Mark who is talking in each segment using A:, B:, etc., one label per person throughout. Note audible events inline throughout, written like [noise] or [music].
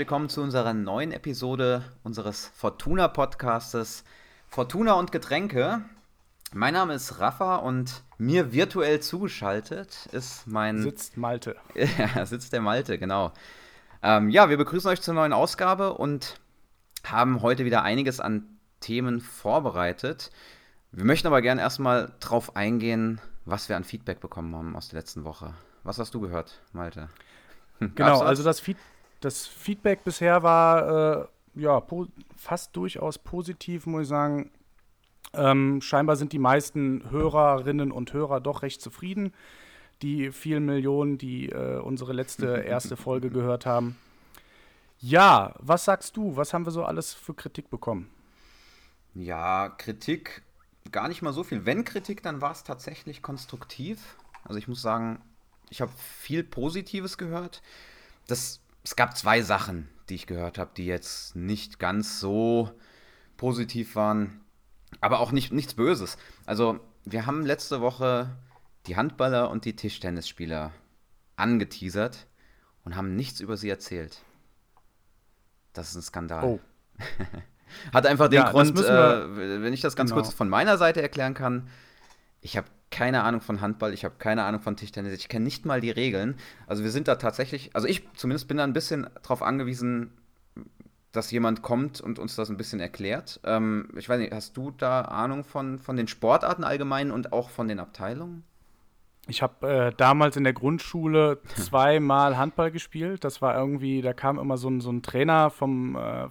A: willkommen zu unserer neuen Episode unseres Fortuna-Podcastes Fortuna und Getränke. Mein Name ist Rafa und mir virtuell zugeschaltet ist mein.
B: Sitzt Malte. [laughs]
A: ja, sitzt der Malte, genau. Ähm, ja, wir begrüßen euch zur neuen Ausgabe und haben heute wieder einiges an Themen vorbereitet. Wir möchten aber gerne erstmal drauf eingehen, was wir an Feedback bekommen haben aus der letzten Woche. Was hast du gehört, Malte?
B: Genau, also das, Feed das, Feedback bisher war äh, ja fast durchaus positiv, muss ich sagen. Ähm, scheinbar sind die meisten Hörerinnen und Hörer doch recht zufrieden. Die vielen Millionen, die äh, unsere letzte [laughs] erste Folge gehört haben. Ja, was sagst du? Was haben wir so alles für Kritik bekommen?
A: Ja, Kritik gar nicht mal so viel. Wenn Kritik, dann war es tatsächlich konstruktiv. Also ich muss sagen, ich habe viel Positives gehört. Das, es gab zwei Sachen, die ich gehört habe, die jetzt nicht ganz so positiv waren, aber auch nicht, nichts Böses. Also wir haben letzte Woche die Handballer und die Tischtennisspieler angeteasert und haben nichts über sie erzählt. Das ist ein Skandal. Oh. [laughs] Hat einfach den ja, Grund, äh, wenn ich das ganz genau. kurz von meiner Seite erklären kann, ich habe keine Ahnung von Handball, ich habe keine Ahnung von Tischtennis, ich kenne nicht mal die Regeln. Also wir sind da tatsächlich, also ich zumindest bin da ein bisschen darauf angewiesen, dass jemand kommt und uns das ein bisschen erklärt. Ähm, ich weiß nicht, hast du da Ahnung von, von den Sportarten allgemein und auch von den Abteilungen?
B: Ich habe äh, damals in der Grundschule [laughs] zweimal Handball gespielt. Das war irgendwie, da kam immer so ein, so ein Trainer vom, äh,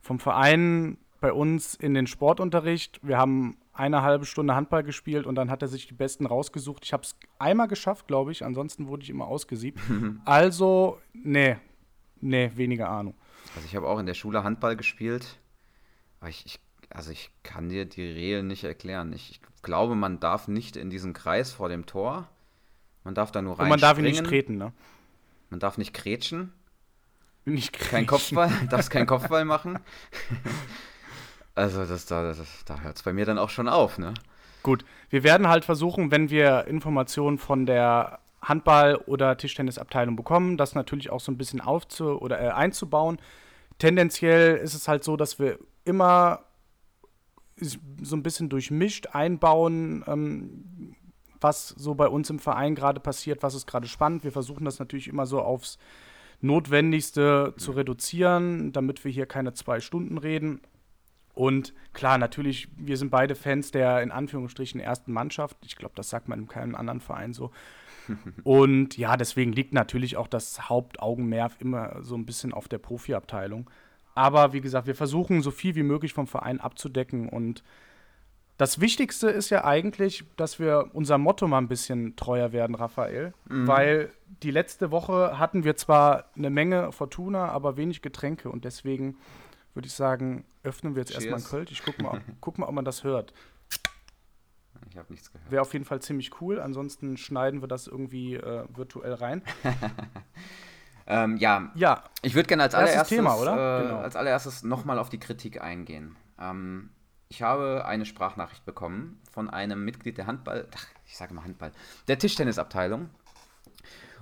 B: vom Verein bei uns in den Sportunterricht. Wir haben eine halbe Stunde Handball gespielt und dann hat er sich die Besten rausgesucht. Ich habe es einmal geschafft, glaube ich. Ansonsten wurde ich immer ausgesiebt. [laughs] also, nee, nee, weniger Ahnung.
A: Also ich habe auch in der Schule Handball gespielt. Aber ich, ich, also ich kann dir die Regeln nicht erklären. Ich, ich, glaube, man darf nicht in diesen Kreis vor dem Tor. Man darf da nur rein. Und
B: man darf ihn nicht treten, ne?
A: Man darf nicht kretschen.
B: Nicht kretschen.
A: Kein Kopfball, darfst keinen Kopfball machen. [laughs] Also das, da, das, da hört es bei mir dann auch schon auf, ne?
B: Gut, wir werden halt versuchen, wenn wir Informationen von der Handball- oder Tischtennisabteilung bekommen, das natürlich auch so ein bisschen aufzu oder äh, einzubauen. Tendenziell ist es halt so, dass wir immer so ein bisschen durchmischt einbauen, ähm, was so bei uns im Verein gerade passiert, was ist gerade spannend. Wir versuchen das natürlich immer so aufs Notwendigste zu reduzieren, damit wir hier keine zwei Stunden reden. Und klar, natürlich, wir sind beide Fans der in Anführungsstrichen ersten Mannschaft. Ich glaube, das sagt man in keinem anderen Verein so. [laughs] Und ja, deswegen liegt natürlich auch das Hauptaugenmerk immer so ein bisschen auf der Profiabteilung. Aber wie gesagt, wir versuchen so viel wie möglich vom Verein abzudecken. Und das Wichtigste ist ja eigentlich, dass wir unser Motto mal ein bisschen treuer werden, Raphael. Mhm. Weil die letzte Woche hatten wir zwar eine Menge Fortuna, aber wenig Getränke. Und deswegen würde ich sagen, öffnen wir jetzt Cheers. erstmal ein Kölsch. Ich guck mal, [laughs] guck mal, ob man das hört.
A: Ich habe nichts gehört.
B: Wäre auf jeden Fall ziemlich cool. Ansonsten schneiden wir das irgendwie äh, virtuell rein. [laughs]
A: ähm, ja. ja, ich würde gerne als allererstes,
B: Thema, oder?
A: Äh, genau. als allererstes nochmal auf die Kritik eingehen. Ähm, ich habe eine Sprachnachricht bekommen von einem Mitglied der Handball, ach, ich sage mal Handball, der Tischtennisabteilung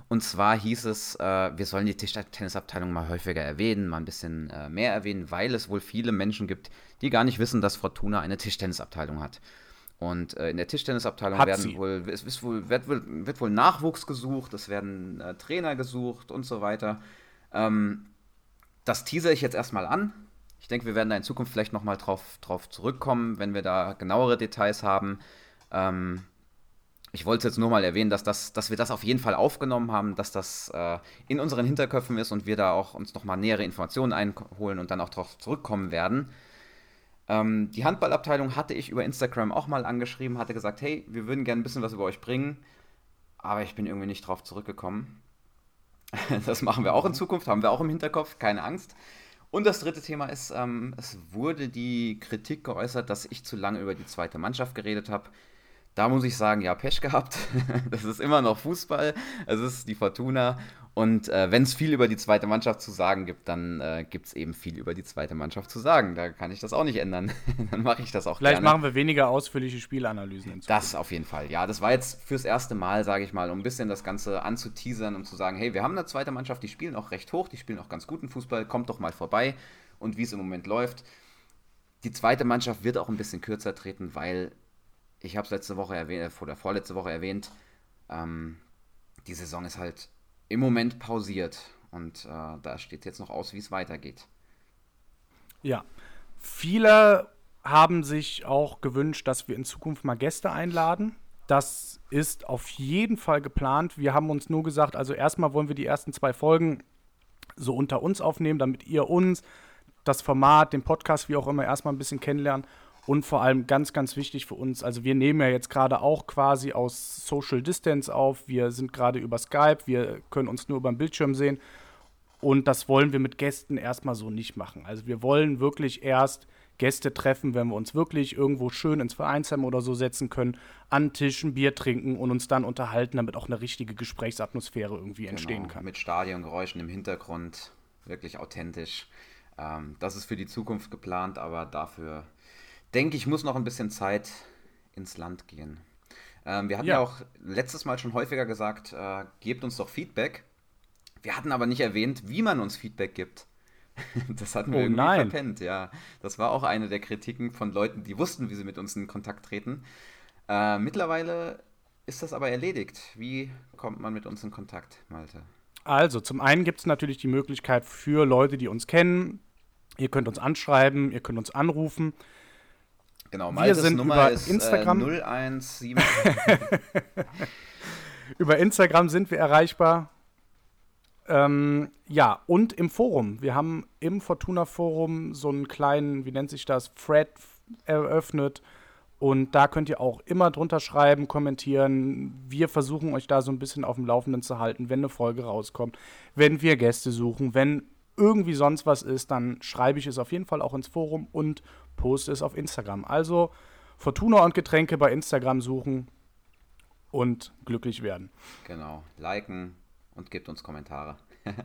A: und zwar hieß es, äh, wir sollen die Tischtennisabteilung mal häufiger erwähnen, mal ein bisschen äh, mehr erwähnen, weil es wohl viele Menschen gibt, die gar nicht wissen, dass Fortuna eine Tischtennisabteilung hat. Und äh, in der Tischtennisabteilung
B: hat
A: werden wohl, es ist wohl, wird, wird, wohl Nachwuchs gesucht, es werden äh, Trainer gesucht und so weiter. Ähm, das teaser ich jetzt erstmal an. Ich denke, wir werden da in Zukunft vielleicht nochmal drauf, drauf zurückkommen, wenn wir da genauere Details haben. Ähm, ich wollte jetzt nur mal erwähnen, dass, das, dass wir das auf jeden Fall aufgenommen haben, dass das äh, in unseren Hinterköpfen ist und wir da auch uns nochmal nähere Informationen einholen und dann auch darauf zurückkommen werden. Ähm, die Handballabteilung hatte ich über Instagram auch mal angeschrieben, hatte gesagt, hey, wir würden gerne ein bisschen was über euch bringen, aber ich bin irgendwie nicht drauf zurückgekommen. [laughs] das machen wir auch in Zukunft, haben wir auch im Hinterkopf, keine Angst. Und das dritte Thema ist, ähm, es wurde die Kritik geäußert, dass ich zu lange über die zweite Mannschaft geredet habe. Da muss ich sagen, ja, Pech gehabt. [laughs] das ist immer noch Fußball. Es ist die Fortuna. Und äh, wenn es viel über die zweite Mannschaft zu sagen gibt, dann äh, gibt es eben viel über die zweite Mannschaft zu sagen. Da kann ich das auch nicht ändern. [laughs] dann mache ich das auch
B: Vielleicht
A: gerne.
B: machen wir weniger ausführliche Spielanalysen.
A: Das auf jeden Fall. Ja, das war jetzt fürs erste Mal, sage ich mal, um ein bisschen das Ganze anzuteasern, um zu sagen, hey, wir haben eine zweite Mannschaft, die spielen auch recht hoch, die spielen auch ganz guten Fußball, kommt doch mal vorbei. Und wie es im Moment läuft, die zweite Mannschaft wird auch ein bisschen kürzer treten, weil ich habe es letzte Woche erwähnt, äh, oder vorletzte Woche erwähnt, ähm, die Saison ist halt im Moment pausiert und äh, da steht jetzt noch aus, wie es weitergeht.
B: Ja, viele haben sich auch gewünscht, dass wir in Zukunft mal Gäste einladen. Das ist auf jeden Fall geplant. Wir haben uns nur gesagt, also erstmal wollen wir die ersten zwei Folgen so unter uns aufnehmen, damit ihr uns, das Format, den Podcast, wie auch immer, erstmal ein bisschen kennenlernen. Und vor allem ganz, ganz wichtig für uns, also wir nehmen ja jetzt gerade auch quasi aus Social Distance auf. Wir sind gerade über Skype, wir können uns nur über den Bildschirm sehen. Und das wollen wir mit Gästen erstmal so nicht machen. Also wir wollen wirklich erst Gäste treffen, wenn wir uns wirklich irgendwo schön ins Vereinsheim oder so setzen können, an Tisch ein Bier trinken und uns dann unterhalten, damit auch eine richtige Gesprächsatmosphäre irgendwie entstehen
A: genau,
B: kann.
A: Mit Stadiongeräuschen im Hintergrund, wirklich authentisch. Ähm, das ist für die Zukunft geplant, aber dafür denke ich, muss noch ein bisschen Zeit ins Land gehen. Ähm, wir hatten ja. ja. auch letztes Mal schon häufiger gesagt, äh, gebt uns doch Feedback. Wir hatten aber nicht erwähnt, wie man uns Feedback gibt. [laughs] das hatten wir oh, irgendwie nein. verpennt, ja. Das war auch eine der Kritiken von Leuten, die wussten, wie sie mit uns in Kontakt treten. Äh, mittlerweile ist das aber erledigt. Wie kommt man mit uns in Kontakt, Malte?
B: Also, zum einen gibt es natürlich die Möglichkeit für Leute, die uns kennen. Ihr könnt uns anschreiben, ihr könnt uns anrufen.
A: Genau, Maltes wir sind Nummer über ist, äh, Instagram. Äh, [laughs] 017.
B: über Instagram sind wir erreichbar. Ähm, ja, und im Forum. Wir haben im Fortuna-Forum so einen kleinen, wie nennt sich das, Thread eröffnet. Und da könnt ihr auch immer drunter schreiben, kommentieren. Wir versuchen euch da so ein bisschen auf dem Laufenden zu halten, wenn eine Folge rauskommt, wenn wir Gäste suchen, wenn irgendwie sonst was ist, dann schreibe ich es auf jeden Fall auch ins Forum und poste es auf Instagram. Also Fortuna und Getränke bei Instagram suchen und glücklich werden.
A: Genau, liken und gebt uns Kommentare. [laughs]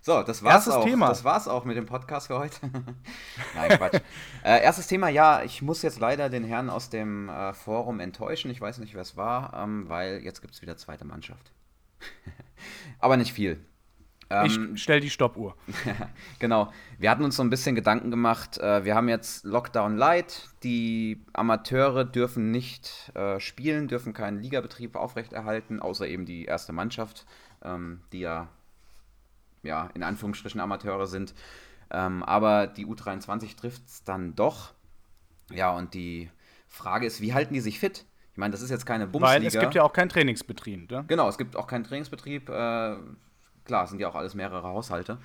A: so, das war's erstes auch. Thema. Das war's auch mit dem Podcast für heute. [laughs] Nein, Quatsch. [laughs] äh, erstes Thema, ja, ich muss jetzt leider den Herrn aus dem äh, Forum enttäuschen. Ich weiß nicht, wer es war, ähm, weil jetzt gibt es wieder zweite Mannschaft. Aber nicht viel.
B: Ähm, ich stell die Stoppuhr. [laughs]
A: genau. Wir hatten uns so ein bisschen Gedanken gemacht. Äh, wir haben jetzt Lockdown Light. Die Amateure dürfen nicht äh, spielen, dürfen keinen Ligabetrieb aufrechterhalten, außer eben die erste Mannschaft, ähm, die ja, ja in Anführungsstrichen Amateure sind. Ähm, aber die U23 trifft es dann doch. Ja, und die Frage ist, wie halten die sich fit? Ich meine, das ist jetzt keine Bumsliga. Weil
B: es gibt ja auch keinen Trainingsbetrieb, ne?
A: Genau, es gibt auch keinen Trainingsbetrieb. Äh, Klar, es sind ja auch alles mehrere Haushalte.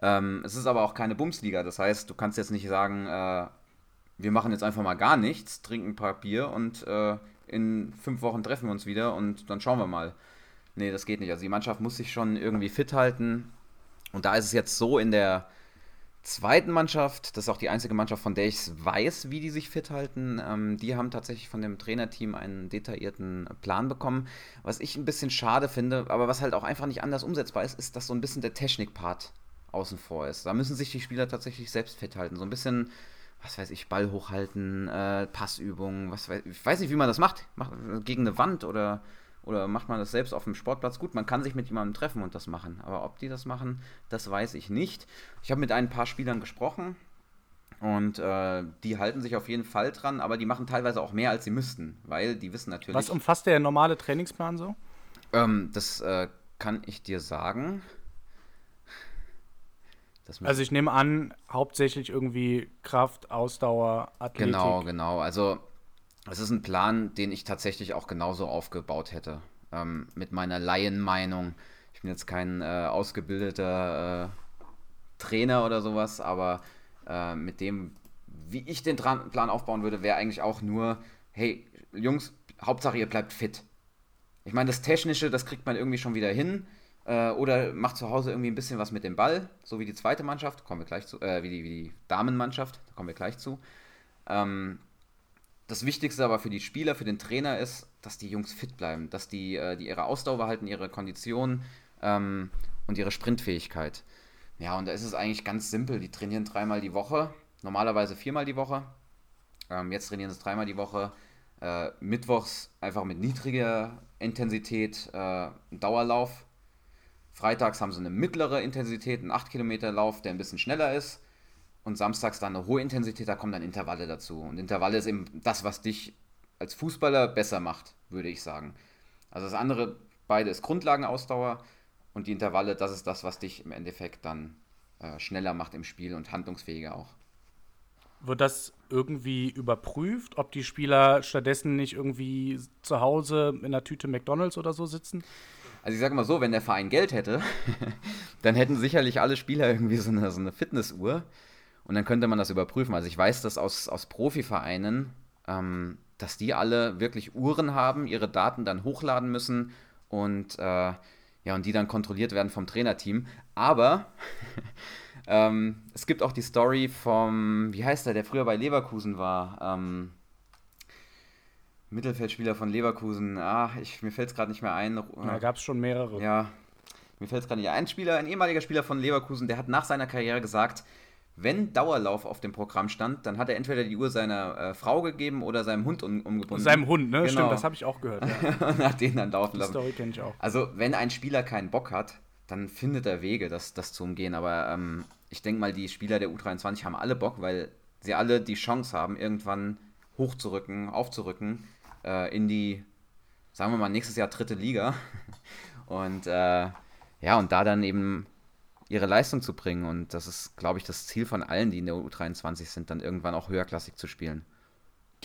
A: Ähm, es ist aber auch keine Bumsliga. Das heißt, du kannst jetzt nicht sagen, äh, wir machen jetzt einfach mal gar nichts, trinken ein paar Bier und äh, in fünf Wochen treffen wir uns wieder und dann schauen wir mal. Nee, das geht nicht. Also die Mannschaft muss sich schon irgendwie fit halten. Und da ist es jetzt so in der zweiten Mannschaft, das ist auch die einzige Mannschaft, von der ich weiß, wie die sich fit halten. Ähm, die haben tatsächlich von dem Trainerteam einen detaillierten Plan bekommen. Was ich ein bisschen schade finde, aber was halt auch einfach nicht anders umsetzbar ist, ist, dass so ein bisschen der Technikpart außen vor ist. Da müssen sich die Spieler tatsächlich selbst fit halten. So ein bisschen, was weiß ich, Ball hochhalten, äh, Passübungen, was weiß ich weiß nicht, wie man das macht. macht gegen eine Wand oder oder macht man das selbst auf dem Sportplatz? Gut, man kann sich mit jemandem treffen und das machen. Aber ob die das machen, das weiß ich nicht. Ich habe mit ein paar Spielern gesprochen und äh, die halten sich auf jeden Fall dran, aber die machen teilweise auch mehr, als sie müssten, weil die wissen natürlich.
B: Was umfasst der normale Trainingsplan so?
A: Ähm, das äh, kann ich dir sagen.
B: also ich nehme an, hauptsächlich irgendwie Kraft, Ausdauer, Athletik.
A: Genau, genau. Also es ist ein Plan, den ich tatsächlich auch genauso aufgebaut hätte. Ähm, mit meiner Laienmeinung. Ich bin jetzt kein äh, ausgebildeter äh, Trainer oder sowas, aber äh, mit dem, wie ich den Tra Plan aufbauen würde, wäre eigentlich auch nur, hey, Jungs, Hauptsache ihr bleibt fit. Ich meine, das Technische, das kriegt man irgendwie schon wieder hin. Äh, oder macht zu Hause irgendwie ein bisschen was mit dem Ball, so wie die zweite Mannschaft, kommen wir gleich zu, äh, wie, die, wie die Damenmannschaft, da kommen wir gleich zu. Ähm, das Wichtigste aber für die Spieler, für den Trainer ist, dass die Jungs fit bleiben, dass die, äh, die ihre Ausdauer behalten, ihre Kondition ähm, und ihre Sprintfähigkeit. Ja, und da ist es eigentlich ganz simpel. Die trainieren dreimal die Woche, normalerweise viermal die Woche. Ähm, jetzt trainieren sie dreimal die Woche. Äh, mittwochs einfach mit niedriger Intensität äh, Dauerlauf. Freitags haben sie eine mittlere Intensität, einen 8 Kilometer Lauf, der ein bisschen schneller ist. Und samstags dann eine hohe Intensität, da kommen dann Intervalle dazu. Und Intervalle ist eben das, was dich als Fußballer besser macht, würde ich sagen. Also das andere, beide ist Grundlagenausdauer und die Intervalle, das ist das, was dich im Endeffekt dann äh, schneller macht im Spiel und handlungsfähiger auch.
B: Wird das irgendwie überprüft, ob die Spieler stattdessen nicht irgendwie zu Hause in einer Tüte McDonalds oder so sitzen?
A: Also ich sage mal so, wenn der Verein Geld hätte, [laughs] dann hätten sicherlich alle Spieler irgendwie so eine, so eine Fitnessuhr und dann könnte man das überprüfen. Also ich weiß das aus, aus Profivereinen, ähm, dass die alle wirklich Uhren haben, ihre Daten dann hochladen müssen und äh, ja, und die dann kontrolliert werden vom Trainerteam. Aber [laughs] ähm, es gibt auch die Story vom, wie heißt der, der früher bei Leverkusen war, ähm, Mittelfeldspieler von Leverkusen. Ah, ich, mir fällt es gerade nicht mehr ein.
B: Da gab es schon mehrere.
A: Ja, mir fällt es gerade nicht ein. Ein Spieler, ein ehemaliger Spieler von Leverkusen, der hat nach seiner Karriere gesagt, wenn Dauerlauf auf dem Programm stand, dann hat er entweder die Uhr seiner äh, Frau gegeben oder seinem Hund um, umgebunden.
B: Seinem Hund, ne? Genau. Stimmt, das habe ich auch gehört.
A: Ja. [laughs] und hat den dann laufen
B: die
A: lassen.
B: Story kenne ich auch.
A: Also, wenn ein Spieler keinen Bock hat, dann findet er Wege, das, das zu umgehen. Aber ähm, ich denke mal, die Spieler der U23 haben alle Bock, weil sie alle die Chance haben, irgendwann hochzurücken, aufzurücken äh, in die, sagen wir mal, nächstes Jahr dritte Liga. [laughs] Und äh, ja, und da dann eben ihre Leistung zu bringen. Und das ist, glaube ich, das Ziel von allen, die in der U23 sind, dann irgendwann auch höherklassig zu spielen.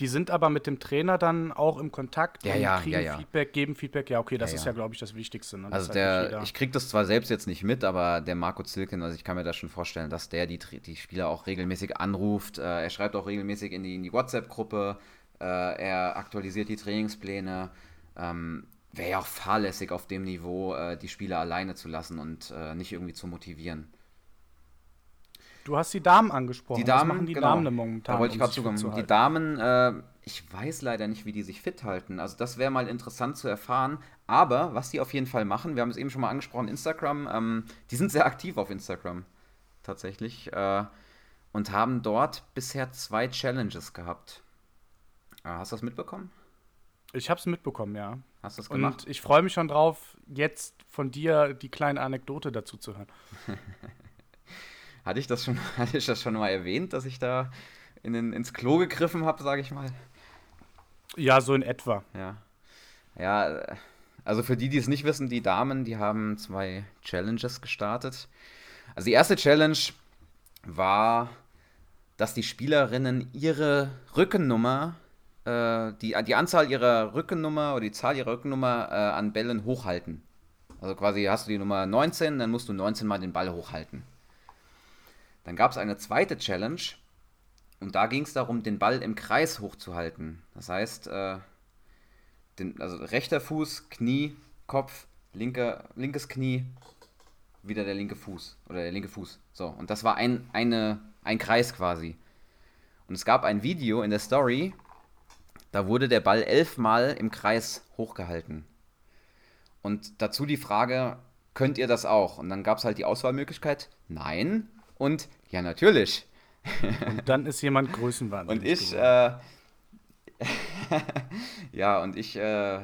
B: Die sind aber mit dem Trainer dann auch im Kontakt
A: ja, ja,
B: kriegen
A: ja, ja.
B: Feedback, geben Feedback. Ja, okay, das ist
A: ja.
B: glaube ich, das Wichtigste. Ne?
A: Also
B: Das
A: der,
B: halt nicht
A: ich kriege das zwar selbst jetzt nicht mit, aber der Marco Zilken, also ich kann mir das schon vorstellen, dass der die, die Spieler auch regelmäßig anruft. Äh, er schreibt auch regelmäßig in die, die WhatsApp-Gruppe. Äh, er aktualisiert die Trainingspläne. Ähm, Wäre ja auch fahrlässig auf dem Niveau, äh, die Spieler alleine zu lassen und äh, nicht irgendwie zu motivieren.
B: Du hast die Damen angesprochen.
A: Die Damen,
B: Was machen die
A: genau.
B: Damen momentan?
A: Da wollte ich gerade zukommen.
B: zu
A: Die? Damen, äh, ich weiß leider nicht, wie die sich fit halten. Also das wäre mal interessant zu erfahren. Aber was die auf jeden Fall machen, wir haben es eben schon mal angesprochen, Instagram, ähm, die sind sehr aktiv auf Instagram tatsächlich äh, und haben dort bisher zwei Challenges gehabt. Äh, hast du das mitbekommen?
B: Ich habe es mitbekommen, ja.
A: Hast du das gemacht?
B: Und ich freue mich schon drauf, jetzt von dir die kleine Anekdote dazu zu hören. [laughs]
A: Hatte ich das schon, [laughs] hatte ich das schon mal erwähnt, dass ich da in den, ins Klo gegriffen habe, sage ich mal?
B: Ja, so in etwa.
A: Ja. Ja, also für die, die es nicht wissen, die Damen, die haben zwei Challenges gestartet. Also die erste Challenge war, dass die Spielerinnen ihre Rückennummer, äh, die, die Anzahl ihrer Rückennummer oder die Zahl ihrer Rückennummer äh, an Bällen hochhalten. Also quasi hast du die Nummer 19, dann musst du 19 mal den Ball hochhalten. Dann gab es eine zweite Challenge und da ging es darum, den Ball im Kreis hochzuhalten. Das heißt, äh, den, also rechter Fuß, Knie, Kopf, linker, linkes Knie, wieder der linke Fuß oder der linke Fuß. So, und das war ein, eine, ein Kreis quasi. Und es gab ein Video in der Story, da wurde der Ball elfmal im Kreis hochgehalten. Und dazu die Frage, könnt ihr das auch? Und dann gab es halt die Auswahlmöglichkeit, nein und ja, natürlich.
B: Und dann ist jemand größenwahnsinnig.
A: Und ich, äh, [laughs] ja, und ich äh,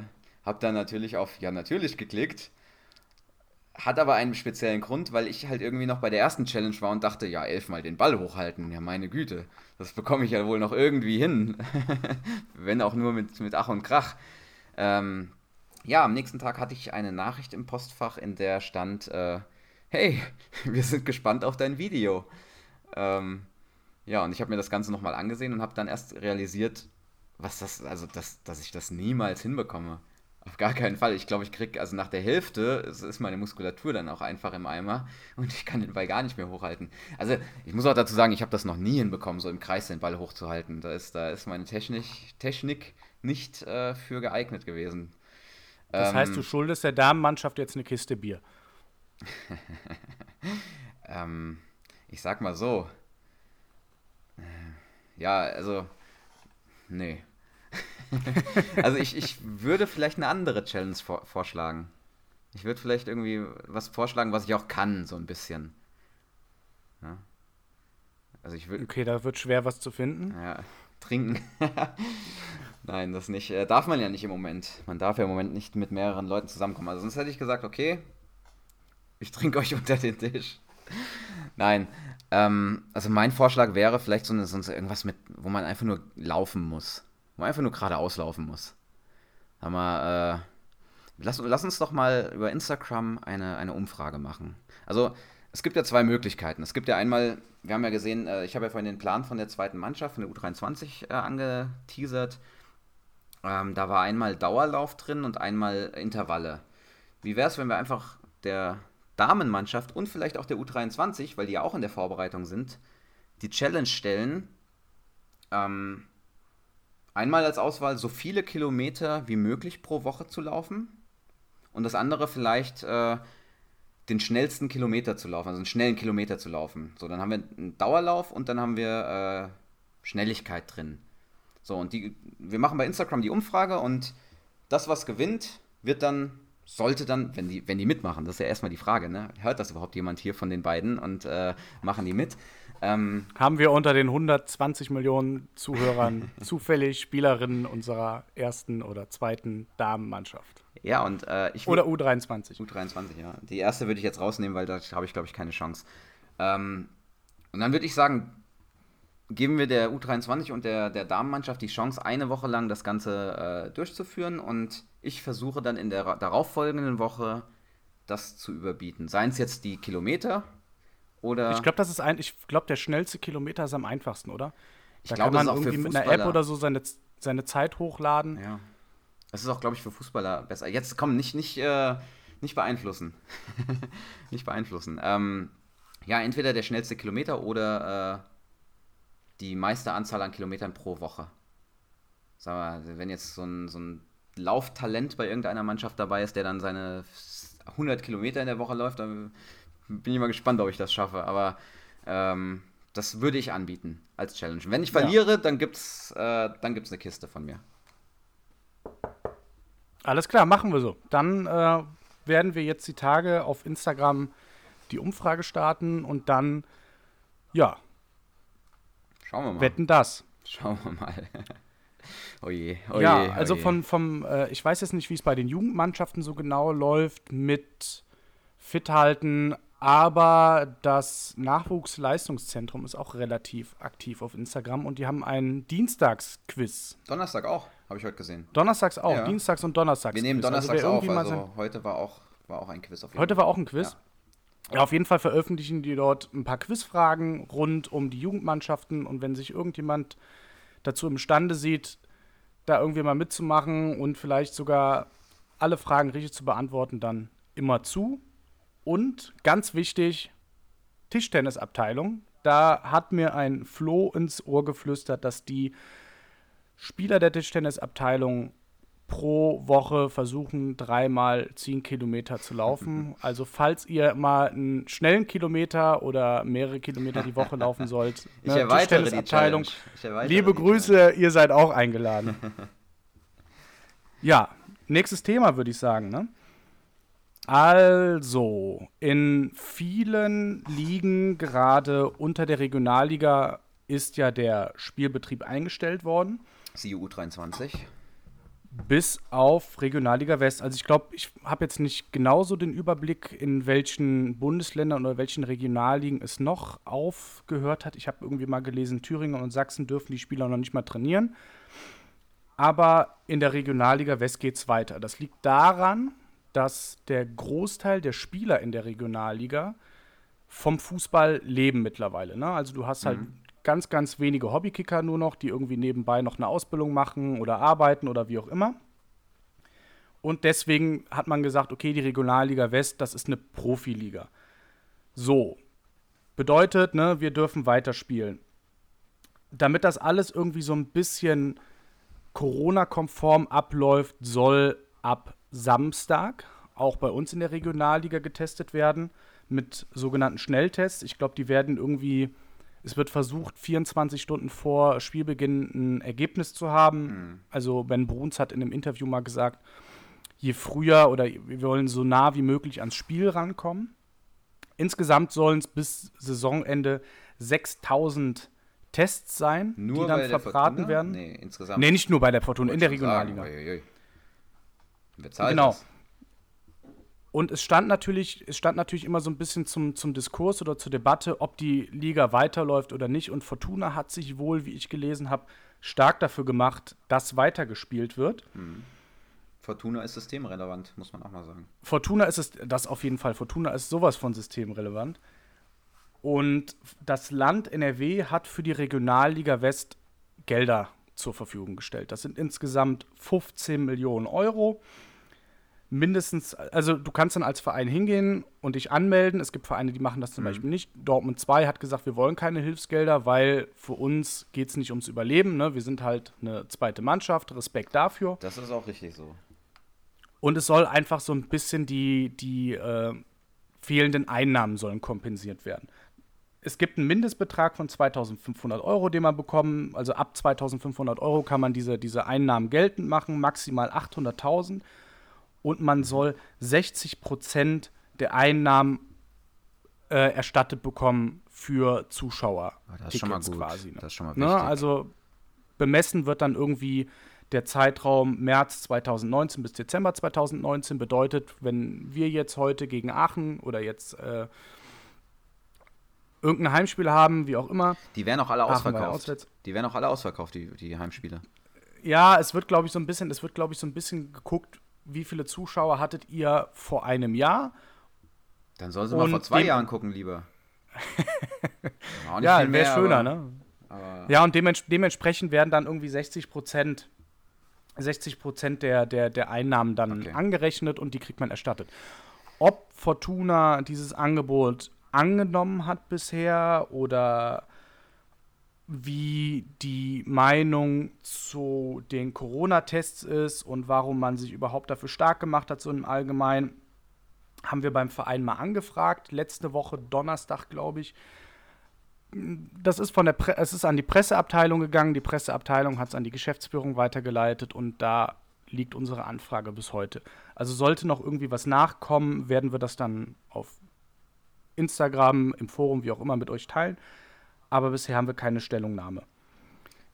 A: habe dann natürlich auf Ja, natürlich geklickt. Hat aber einen speziellen Grund, weil ich halt irgendwie noch bei der ersten Challenge war und dachte, ja, elfmal den Ball hochhalten. Ja, meine Güte, das bekomme ich ja wohl noch irgendwie hin. [laughs] Wenn auch nur mit, mit Ach und Krach. Ähm, ja, am nächsten Tag hatte ich eine Nachricht im Postfach, in der stand, äh, hey, [laughs] wir sind gespannt auf dein Video. Ähm, ja, und ich habe mir das Ganze nochmal angesehen und habe dann erst realisiert, was das, also dass, dass ich das niemals hinbekomme. Auf gar keinen Fall. Ich glaube, ich krieg, also nach der Hälfte ist meine Muskulatur dann auch einfach im Eimer [laughs] und ich kann den Ball gar nicht mehr hochhalten. Also ich muss auch dazu sagen, ich habe das noch nie hinbekommen, so im Kreis den Ball hochzuhalten. Da ist, da ist meine Technik, Technik nicht äh, für geeignet gewesen.
B: das
A: Ähm,
B: heißt, du schuldest der Damenmannschaft jetzt eine Kiste Bier. [laughs]
A: Ähm, ich sag mal so. Äh, Ja, also. Nee. [laughs] also ich, ich würde vielleicht eine andere Challenge vor, vorschlagen. Ich würde vielleicht irgendwie was vorschlagen, was ich auch kann, so ein bisschen. Ja.
B: Also ich würde. Okay, da wird schwer was zu finden.
A: Ja, trinken. [laughs] Nein, das nicht. Äh, darf man ja nicht im Moment. Man darf ja im Moment nicht mit mehreren Leuten zusammenkommen. Also sonst hätte ich gesagt, okay, ich trinke euch [laughs] unter den Tisch. Nein. Ähm, also mein Vorschlag wäre vielleicht so, eine, irgendwas mit, wo man einfach nur laufen muss. Man einfach nur geradeaus laufen muss. Sag mal, äh, lass, lass uns doch mal über Instagram eine, eine Umfrage machen. Also es gibt ja zwei Möglichkeiten. Es gibt ja einmal, wir haben ja gesehen, äh, ich habe ja vorhin den Plan von der zweiten Mannschaft, von der U23 äh, angeteasert. Ähm, da war einmal Dauerlauf drin und einmal Intervalle. Wie wäre es, wenn wir einfach der Damenmannschaft und vielleicht auch der U23, weil die ja auch in der Vorbereitung sind, die Challenge stellen, ähm, einmal als Auswahl so viele Kilometer wie möglich pro Woche zu laufen und das andere vielleicht äh, den schnellsten Kilometer zu laufen, also einen schnellen Kilometer zu laufen. So, dann haben wir einen Dauerlauf und dann haben wir äh, Schnelligkeit drin. So, und die, wir machen bei Instagram die Umfrage und das, was gewinnt, wird dann, sollte dann, wenn die, wenn die mitmachen, das ist ja erstmal die Frage, ne? Hört das überhaupt jemand hier von den beiden und äh, machen die mit?
B: Ähm, Haben wir unter den 120 Millionen Zuhörern [laughs] zufällig Spielerinnen unserer ersten oder zweiten Damenmannschaft?
A: Ja, und äh, ich.
B: Oder U23.
A: U23, ja. Die erste würde ich jetzt rausnehmen, weil da habe ich, glaube ich, keine Chance. Ähm, und dann würde ich sagen, geben wir der U23 und der, der Damenmannschaft die Chance, eine Woche lang das Ganze äh, durchzuführen und ich versuche dann in der darauffolgenden Woche das zu überbieten. Seien es jetzt die Kilometer oder.
B: Ich glaube, das ist ein, ich glaube, der schnellste Kilometer ist am einfachsten, oder? Da ich glaub, kann man irgendwie mit einer App oder so seine, seine Zeit hochladen.
A: Ja. Das ist auch, glaube ich, für Fußballer besser. Jetzt komm, nicht, nicht, äh, nicht beeinflussen. [laughs] nicht beeinflussen. Ähm, ja, entweder der schnellste Kilometer oder äh, die meiste Anzahl an Kilometern pro Woche. Sag mal, wenn jetzt so ein, so ein Lauftalent bei irgendeiner Mannschaft dabei ist, der dann seine 100 Kilometer in der Woche läuft, dann bin ich mal gespannt, ob ich das schaffe. Aber ähm, das würde ich anbieten als Challenge. Wenn ich verliere, ja. dann gibt es äh, eine Kiste von mir.
B: Alles klar, machen wir so. Dann äh, werden wir jetzt die Tage auf Instagram die Umfrage starten und dann, ja,
A: Schauen wir mal.
B: Wetten das.
A: Schauen wir mal. [laughs]
B: oje, oje, ja, also oje. von, vom, äh, ich weiß jetzt nicht, wie es bei den Jugendmannschaften so genau läuft mit Fithalten, aber das Nachwuchsleistungszentrum ist auch relativ aktiv auf Instagram und die haben einen Dienstagsquiz.
A: Donnerstag auch, habe ich heute gesehen.
B: Donnerstags auch, ja. Dienstags und Donnerstags.
A: Wir nehmen also Donnerstags also, auf, also heute war auch, war auch ein Quiz
B: auf jeden Heute Fall. war auch ein Quiz. Ja. Ja, auf jeden Fall veröffentlichen die dort ein paar Quizfragen rund um die Jugendmannschaften und wenn sich irgendjemand dazu imstande sieht, da irgendwie mal mitzumachen und vielleicht sogar alle Fragen richtig zu beantworten, dann immer zu. Und ganz wichtig, Tischtennisabteilung. Da hat mir ein Flo ins Ohr geflüstert, dass die Spieler der Tischtennisabteilung pro Woche versuchen, dreimal zehn Kilometer zu laufen. [laughs] Also falls ihr mal einen schnellen Kilometer oder mehrere Kilometer die Woche laufen [laughs] sollt,
A: ich ne, erweitere die Abteilung.
B: Liebe Grüße, ihr seid auch eingeladen. [laughs] ja, nächstes Thema würde ich sagen. Ne? Also, in vielen Ligen, gerade unter der Regionalliga, ist ja der Spielbetrieb eingestellt worden.
A: CU 23
B: bis auf Regionalliga West. Also ich glaube, ich habe jetzt nicht genauso den Überblick, in welchen Bundesländern oder welchen Regionalligen es noch aufgehört hat. Ich habe irgendwie mal gelesen, Thüringen und Sachsen dürfen die Spieler noch nicht mal trainieren. Aber in der Regionalliga West geht es weiter. Das liegt daran, dass der Großteil der Spieler in der Regionalliga vom Fußball leben mittlerweile. Ne? Also du hast halt mhm ganz, ganz wenige Hobbykicker nur noch, die irgendwie nebenbei noch eine Ausbildung machen oder arbeiten oder wie auch immer. Und deswegen hat man gesagt, okay, die Regionalliga West, das ist eine Profiliga. So. Bedeutet, ne, wir dürfen weiterspielen. Damit das alles irgendwie so ein bisschen Corona-konform abläuft, soll ab Samstag auch bei uns in der Regionalliga getestet werden mit sogenannten Schnelltests. Ich glaube, die werden irgendwie es wird versucht, 24 Stunden vor Spielbeginn ein Ergebnis zu haben. Mhm. Also Ben Bruns hat in einem Interview mal gesagt, je früher oder wir wollen so nah wie möglich ans Spiel rankommen. Insgesamt sollen es bis Saisonende 6000 Tests sein,
A: Nur
B: die dann verbraten werden.
A: Nee, insgesamt.
B: Nee, nicht nur bei der Fortuna, in der
A: schon sagen,
B: Regionalliga.
A: uiuiui. Zahlt
B: Genau. Und es stand natürlich, es stand natürlich immer so ein bisschen zum, zum Diskurs oder zur Debatte, ob die Liga weiterläuft oder nicht. Und Fortuna hat sich wohl, wie ich gelesen habe, stark dafür gemacht, dass weitergespielt wird.
A: Fortuna ist systemrelevant, muss man auch mal sagen.
B: Fortuna ist es, das auf jeden Fall. Fortuna ist sowas von systemrelevant. Und das Land NRW hat für die Regionalliga West Gelder zur Verfügung gestellt. Das sind insgesamt 15 Millionen Euro. Mindestens, also du kannst dann als Verein hingehen und dich anmelden. Es gibt Vereine, die machen das zum Beispiel nicht. Dortmund 2 hat gesagt, wir wollen keine Hilfsgelder, weil für uns geht es nicht ums Überleben. Ne? Wir sind halt eine zweite Mannschaft, Respekt dafür.
A: Das ist auch richtig so.
B: Und es soll einfach so ein bisschen die, die äh, fehlenden Einnahmen sollen kompensiert werden. Es gibt einen Mindestbetrag von 2500 Euro, den man bekommen. Also ab 2500 Euro kann man diese, diese Einnahmen geltend machen, maximal 800.000. Und man soll 60 Prozent der Einnahmen äh, erstattet bekommen für Zuschauer.
A: Ah, das ist schon mal gut.
B: Quasi, ne?
A: Das ist schon mal
B: Ne?
A: wichtig.
B: Also bemessen wird dann irgendwie der Zeitraum März 2019 bis Dezember 2019. Bedeutet, wenn wir jetzt heute gegen Aachen oder jetzt äh, irgendein Heimspiel haben, wie auch immer.
A: Die werden auch alle ausverkauft. Die werden auch alle ausverkauft, die, die Heimspiele.
B: Ja, es wird, glaube ich, so ein bisschen, es wird, glaube ich, so ein bisschen geguckt, wie viele Zuschauer hattet ihr vor einem Jahr?
A: Dann soll sie mal
B: Und
A: vor zwei Jahren gucken, lieber. [laughs]
B: Ja, wäre
A: mehr,
B: schöner,
A: aber-
B: ne?
A: Aber
B: Ja, und dements dementsprechend werden dann irgendwie 60 Prozent 60 Prozent der, der, der Einnahmen dann
A: Okay.
B: angerechnet und die kriegt man erstattet. Ob Fortuna dieses Angebot angenommen hat bisher oder wie die Meinung zu den Corona-Tests ist und warum man sich überhaupt dafür stark gemacht hat, so im Allgemeinen, haben wir beim Verein mal angefragt. Letzte Woche Donnerstag, glaube ich. Das ist von der Pre es ist an die Presseabteilung gegangen. Die Presseabteilung hat es an die Geschäftsführung weitergeleitet und da liegt unsere Anfrage bis heute. Also sollte noch irgendwie was nachkommen, werden wir das dann auf Instagram, im Forum, wie auch immer, mit euch teilen. Aber bisher haben wir keine Stellungnahme.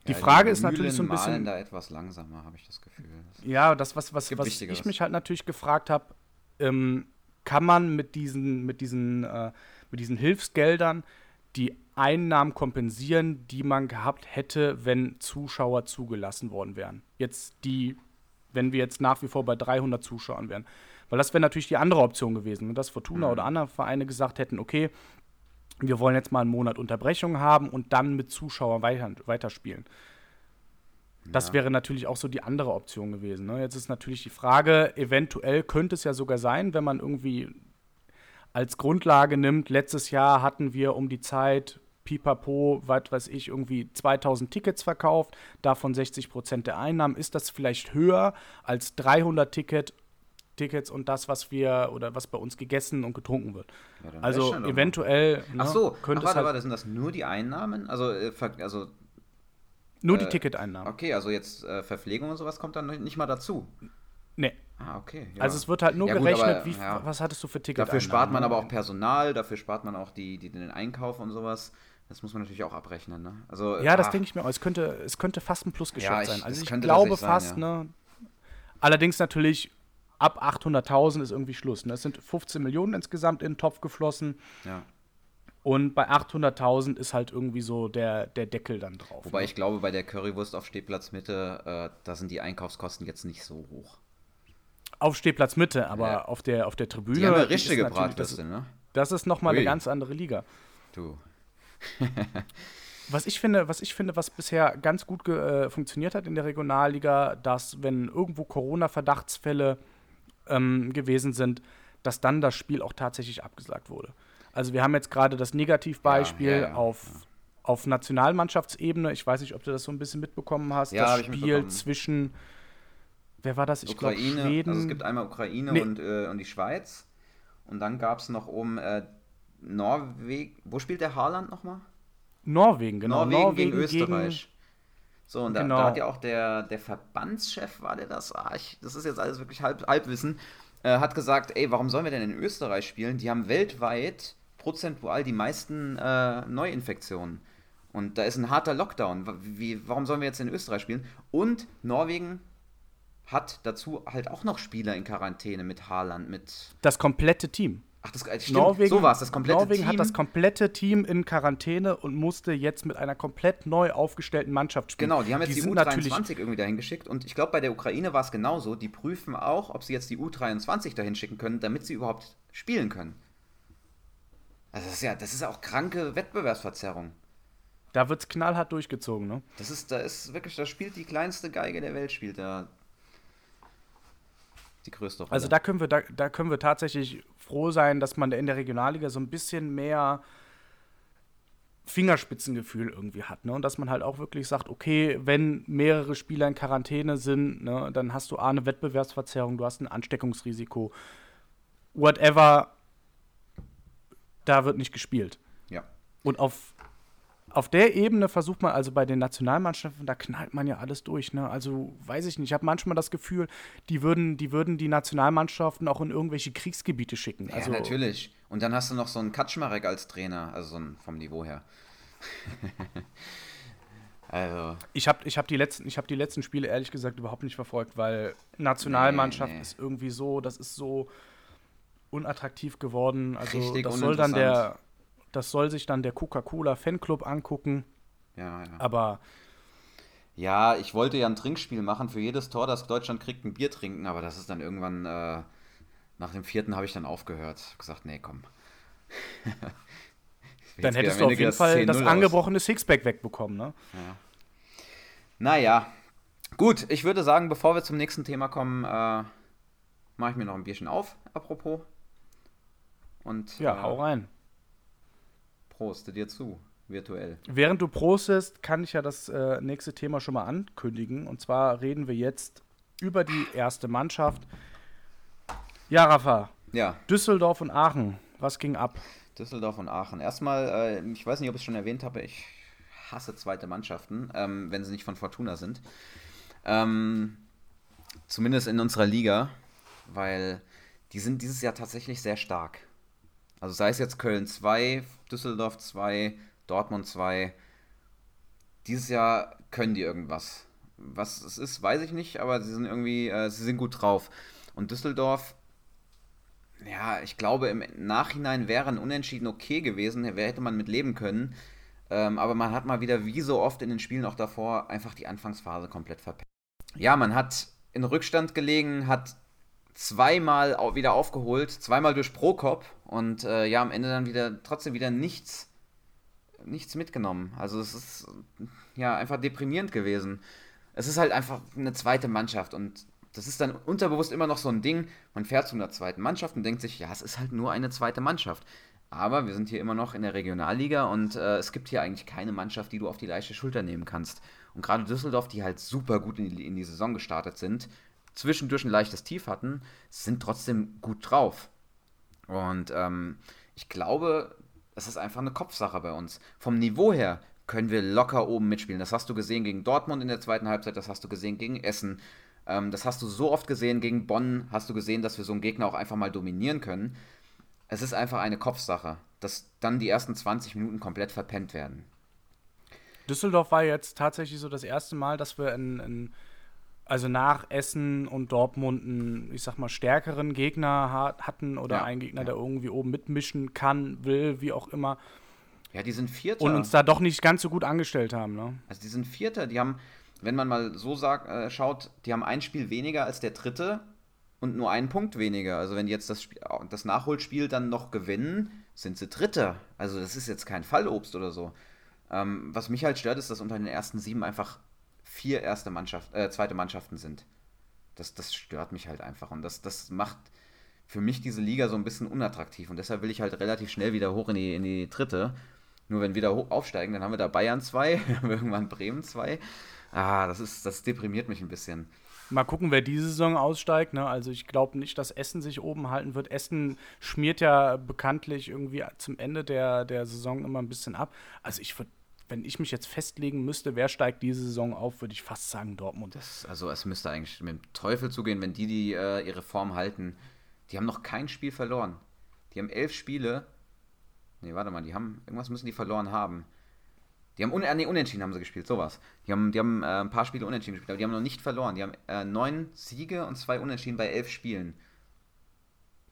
B: Die
A: ja,
B: Frage ist natürlich so ein bisschen.
A: da etwas langsamer, habe ich das Gefühl. Das
B: Ja, das, was, was, was ich mich halt natürlich gefragt habe, ähm, kann man mit diesen, mit, diesen, äh, mit diesen Hilfsgeldern die Einnahmen kompensieren, die man gehabt hätte, wenn Zuschauer zugelassen worden wären? Jetzt die, wenn wir jetzt nach wie vor bei 300 Zuschauern wären. Weil das wäre natürlich die andere Option gewesen, dass Fortuna
A: Mhm.
B: oder andere Vereine gesagt hätten, okay, wir wollen jetzt mal einen Monat Unterbrechung haben und dann mit Zuschauern weiter, weiterspielen. Das
A: Ja.
B: wäre natürlich auch so die andere Option gewesen. Ne? Jetzt ist natürlich die Frage, eventuell könnte es ja sogar sein, wenn man irgendwie als Grundlage nimmt, letztes Jahr hatten wir um die Zeit pipapo, was weiß ich, irgendwie 2000 Tickets verkauft, davon 60 Prozent der Einnahmen. Ist das vielleicht höher als 300 Ticket, Tickets und das, was wir oder was bei uns gegessen und getrunken wird?
A: Ja,
B: Also eventuell ne,
A: Ach so,
B: könnte
A: Ach, warte,
B: halt
A: warte, sind das nur die Einnahmen? Also, äh, also
B: nur die
A: äh,
B: Ticketeinnahmen.
A: okay, also jetzt äh, Verpflegung und sowas kommt dann nicht mal dazu.
B: Nee.
A: Ah, okay. Ja.
B: Also es wird halt nur
A: Ja, gut,
B: gerechnet,
A: aber,
B: wie,
A: ja.
B: was hattest du für Ticketeinnahmen.
A: Dafür spart man
B: ne?
A: aber auch Personal, dafür spart man auch die, die, den Einkauf und sowas. Das muss man natürlich auch abrechnen, ne? Also,
B: Ja, das
A: ah,
B: denke ich mir auch. Es könnte, es könnte fast ein Plusgeschäft sein. Also ich glaube
A: sein,
B: fast, ne? Allerdings natürlich ab 800.000 ist irgendwie Schluss. Ne? Es sind 15 Millionen insgesamt in den Topf geflossen
A: Ja.
B: und bei 800.000 ist halt irgendwie so der, der Deckel dann drauf.
A: Wobei
B: ne?
A: ich glaube, bei der Currywurst auf Stehplatz Mitte, äh, da sind die Einkaufskosten jetzt nicht so hoch.
B: Auf Stehplatz Mitte, aber
A: Ja.
B: auf, der, auf der Tribüne.
A: Die haben eine
B: ist
A: richtige Bratwürste,
B: Das,
A: ne?
B: das ist nochmal eine ganz andere Liga.
A: Du.
B: Was ich finde, was ich finde, was bisher ganz gut äh, funktioniert hat in der Regionalliga, dass wenn irgendwo Corona-Verdachtsfälle ähm, gewesen sind, dass dann das Spiel auch tatsächlich abgesagt wurde. Also wir haben jetzt gerade das Negativbeispiel
A: Ja, ja, ja,
B: auf, auf Nationalmannschaftsebene. Ich weiß nicht, ob du das so ein bisschen mitbekommen hast. Das Spiel zwischen wer war das? Ich glaube
A: Ukraine,
B: Schweden.
A: also es gibt einmal Ukraine
B: Nee.
A: und, äh, und die Schweiz. Und dann gab es noch um äh, Norwegen. Wo spielt der Haaland nochmal?
B: Norwegen, genau.
A: Norwegen, gegen Österreich. So, und da,
B: Genau.
A: da hat ja auch der, der Verbandschef, war der das? Ah, ich, das ist jetzt alles wirklich halb, Halbwissen, äh, hat gesagt, ey, warum sollen wir denn in Österreich spielen? Die haben weltweit prozentual die meisten äh, Neuinfektionen. Und da ist ein harter Lockdown. Wie, warum sollen wir jetzt in Österreich spielen? Und Norwegen hat dazu halt auch noch Spieler in Quarantäne mit Haaland, mit.
B: Das komplette Team.
A: Ach, das äh, stimmt,
B: Norwegen,
A: so war es, das komplette
B: Norwegen
A: Team.
B: hat das komplette Team in Quarantäne und musste jetzt mit einer komplett neu aufgestellten Mannschaft spielen.
A: Genau, die haben jetzt die,
B: natürlich
A: U23 irgendwie dahin geschickt und ich glaube, bei der Ukraine war es genauso. Die prüfen auch, ob sie jetzt die U23 dahin schicken können, damit sie überhaupt spielen können. Also das ist ja, das ist auch kranke Wettbewerbsverzerrung.
B: Da wird's knallhart durchgezogen, ne?
A: Das ist, da ist wirklich, da spielt die kleinste Geige der Welt, spielt da die größte Rolle.
B: Also da können wir, da, da können wir tatsächlich froh sein, dass man in der Regionalliga so ein bisschen mehr Fingerspitzengefühl irgendwie hat, ne? Und dass man halt auch wirklich sagt, okay, wenn mehrere Spieler in Quarantäne sind, ne, dann hast du A, eine Wettbewerbsverzerrung, du hast ein Ansteckungsrisiko, whatever, da wird nicht gespielt.
A: ja.
B: Und auf, auf der Ebene versucht man, also bei den Nationalmannschaften, da knallt man ja alles durch. Ne? Also weiß ich nicht, ich habe manchmal das Gefühl, die würden, die würden die Nationalmannschaften auch in irgendwelche Kriegsgebiete schicken. Also,
A: ja, natürlich. Und dann hast du noch so einen Kaczmarek als Trainer, also so ein, vom Niveau her. [laughs] also,
B: Ich habe ich hab die, letzten- ich hab die letzten Spiele ehrlich gesagt überhaupt nicht verfolgt, weil Nationalmannschaft
A: Nee, nee.
B: ist irgendwie so, das ist so unattraktiv geworden. Also
A: Richtig
B: das soll dann der, das soll sich dann der Coca-Cola Fanclub angucken,
A: ja, ja.
B: aber
A: Ja, ich wollte ja ein Trinkspiel machen. Für jedes Tor, das Deutschland kriegt, ein Bier trinken, aber das ist dann irgendwann, äh, nach dem vierten habe ich dann aufgehört. Hab gesagt, nee, komm. [laughs]
B: dann hättest du auf jeden Fall das
A: 10-0 aus.
B: angebrochene Sixpack wegbekommen. Ne?
A: Naja, gut, ich würde sagen, bevor wir zum nächsten Thema kommen, äh, mache ich mir noch ein Bierchen auf, apropos. Und
B: Ja,
A: äh,
B: hau rein.
A: Proste dir zu, virtuell.
B: Während du prostest, kann ich ja das äh, nächste Thema schon mal ankündigen. Und zwar reden wir jetzt über die erste Mannschaft. Ja, Rafa,
A: Ja,
B: Düsseldorf und Aachen, was ging ab?
A: Düsseldorf und Aachen. Erstmal, äh, ich weiß nicht, ob ich es schon erwähnt habe, ich hasse zweite Mannschaften, ähm, wenn sie nicht von Fortuna sind. Ähm, zumindest in unserer Liga, weil die sind dieses Jahr tatsächlich sehr stark. Also sei es jetzt Köln 2, Düsseldorf 2, Dortmund 2. Dieses Jahr können die irgendwas. Was es ist, weiß ich nicht, aber sie sind irgendwie, äh, sie sind gut drauf. Und Düsseldorf, ja, ich glaube, im Nachhinein wäre ein Unentschieden okay gewesen, hätte man mit leben können. Ähm, aber man hat mal wieder, wie so oft in den Spielen auch davor, einfach die Anfangsphase komplett verpennt. Ja, man hat in Rückstand gelegen, hat zweimal wieder aufgeholt, zweimal durch Prokop und äh, ja, am Ende dann wieder trotzdem wieder nichts, nichts mitgenommen. Also es ist ja einfach deprimierend gewesen. Es ist halt einfach eine zweite Mannschaft und das ist dann unterbewusst immer noch so ein Ding. Man fährt zu einer zweiten Mannschaft und denkt sich, ja, es ist halt nur eine zweite Mannschaft. Aber wir sind hier immer noch in der Regionalliga und äh, es gibt hier eigentlich keine Mannschaft, die du auf die leichte Schulter nehmen kannst. Und gerade Düsseldorf, die halt super gut in die, in die Saison gestartet sind, zwischendurch ein leichtes Tief hatten, sind trotzdem gut drauf. Und ähm, ich glaube, es ist einfach eine Kopfsache bei uns. Vom Niveau her können wir locker oben mitspielen. Das hast du gesehen gegen Dortmund in der zweiten Halbzeit, das hast du gesehen gegen Essen. Ähm, das hast du so oft gesehen gegen Bonn, hast du gesehen, dass wir so einen Gegner auch einfach mal dominieren können. Es ist einfach eine Kopfsache, dass dann die ersten 20 Minuten komplett verpennt werden.
B: Düsseldorf war jetzt tatsächlich so das erste Mal, dass wir in, in also nach Essen und Dortmund einen, ich sag mal, stärkeren Gegner ha hatten oder
A: Ja,
B: einen Gegner,
A: ja.
B: der irgendwie oben mitmischen kann, will, wie auch immer.
A: Ja, die sind Vierter.
B: Und uns da doch nicht ganz so gut angestellt haben, ne?
A: Also die sind Vierter, die haben, wenn man mal so sagt, äh, schaut, die haben ein Spiel weniger als der Dritte und nur einen Punkt weniger. Also wenn die jetzt das, Spiel, das Nachholspiel dann noch gewinnen, sind sie Dritter. Also das ist jetzt kein Fallobst oder so. Ähm, was mich halt stört, ist, dass unter den ersten sieben einfach vier erste Mannschaft, äh, zweite Mannschaften sind. Das, das stört mich halt einfach. Und das, das macht für mich diese Liga so ein bisschen unattraktiv. Und deshalb will ich halt relativ schnell wieder hoch in die, in die dritte. Nur wenn wir da hoch aufsteigen, dann haben wir da Bayern 2, [laughs] irgendwann Bremen 2. Ah, das ist, das deprimiert mich ein bisschen.
B: Mal gucken, wer diese Saison aussteigt. Ne? Also ich glaube nicht, dass Essen sich oben halten wird. Essen schmiert ja bekanntlich irgendwie zum Ende der, der Saison immer ein bisschen ab. Also ich würde wenn ich mich jetzt festlegen müsste, wer steigt diese Saison auf, würde ich fast sagen Dortmund.
A: Das, also es müsste eigentlich mit dem Teufel zugehen, wenn die, die äh, ihre Form halten. Die haben noch kein Spiel verloren. Die haben elf Spiele. Nee, warte mal, die haben. Irgendwas müssen die verloren haben. Die haben un äh, nee, unentschieden haben sie gespielt, sowas. Die haben, die haben äh, ein paar Spiele unentschieden gespielt, aber die haben noch nicht verloren. Die haben äh, neun Siege und zwei Unentschieden bei elf Spielen.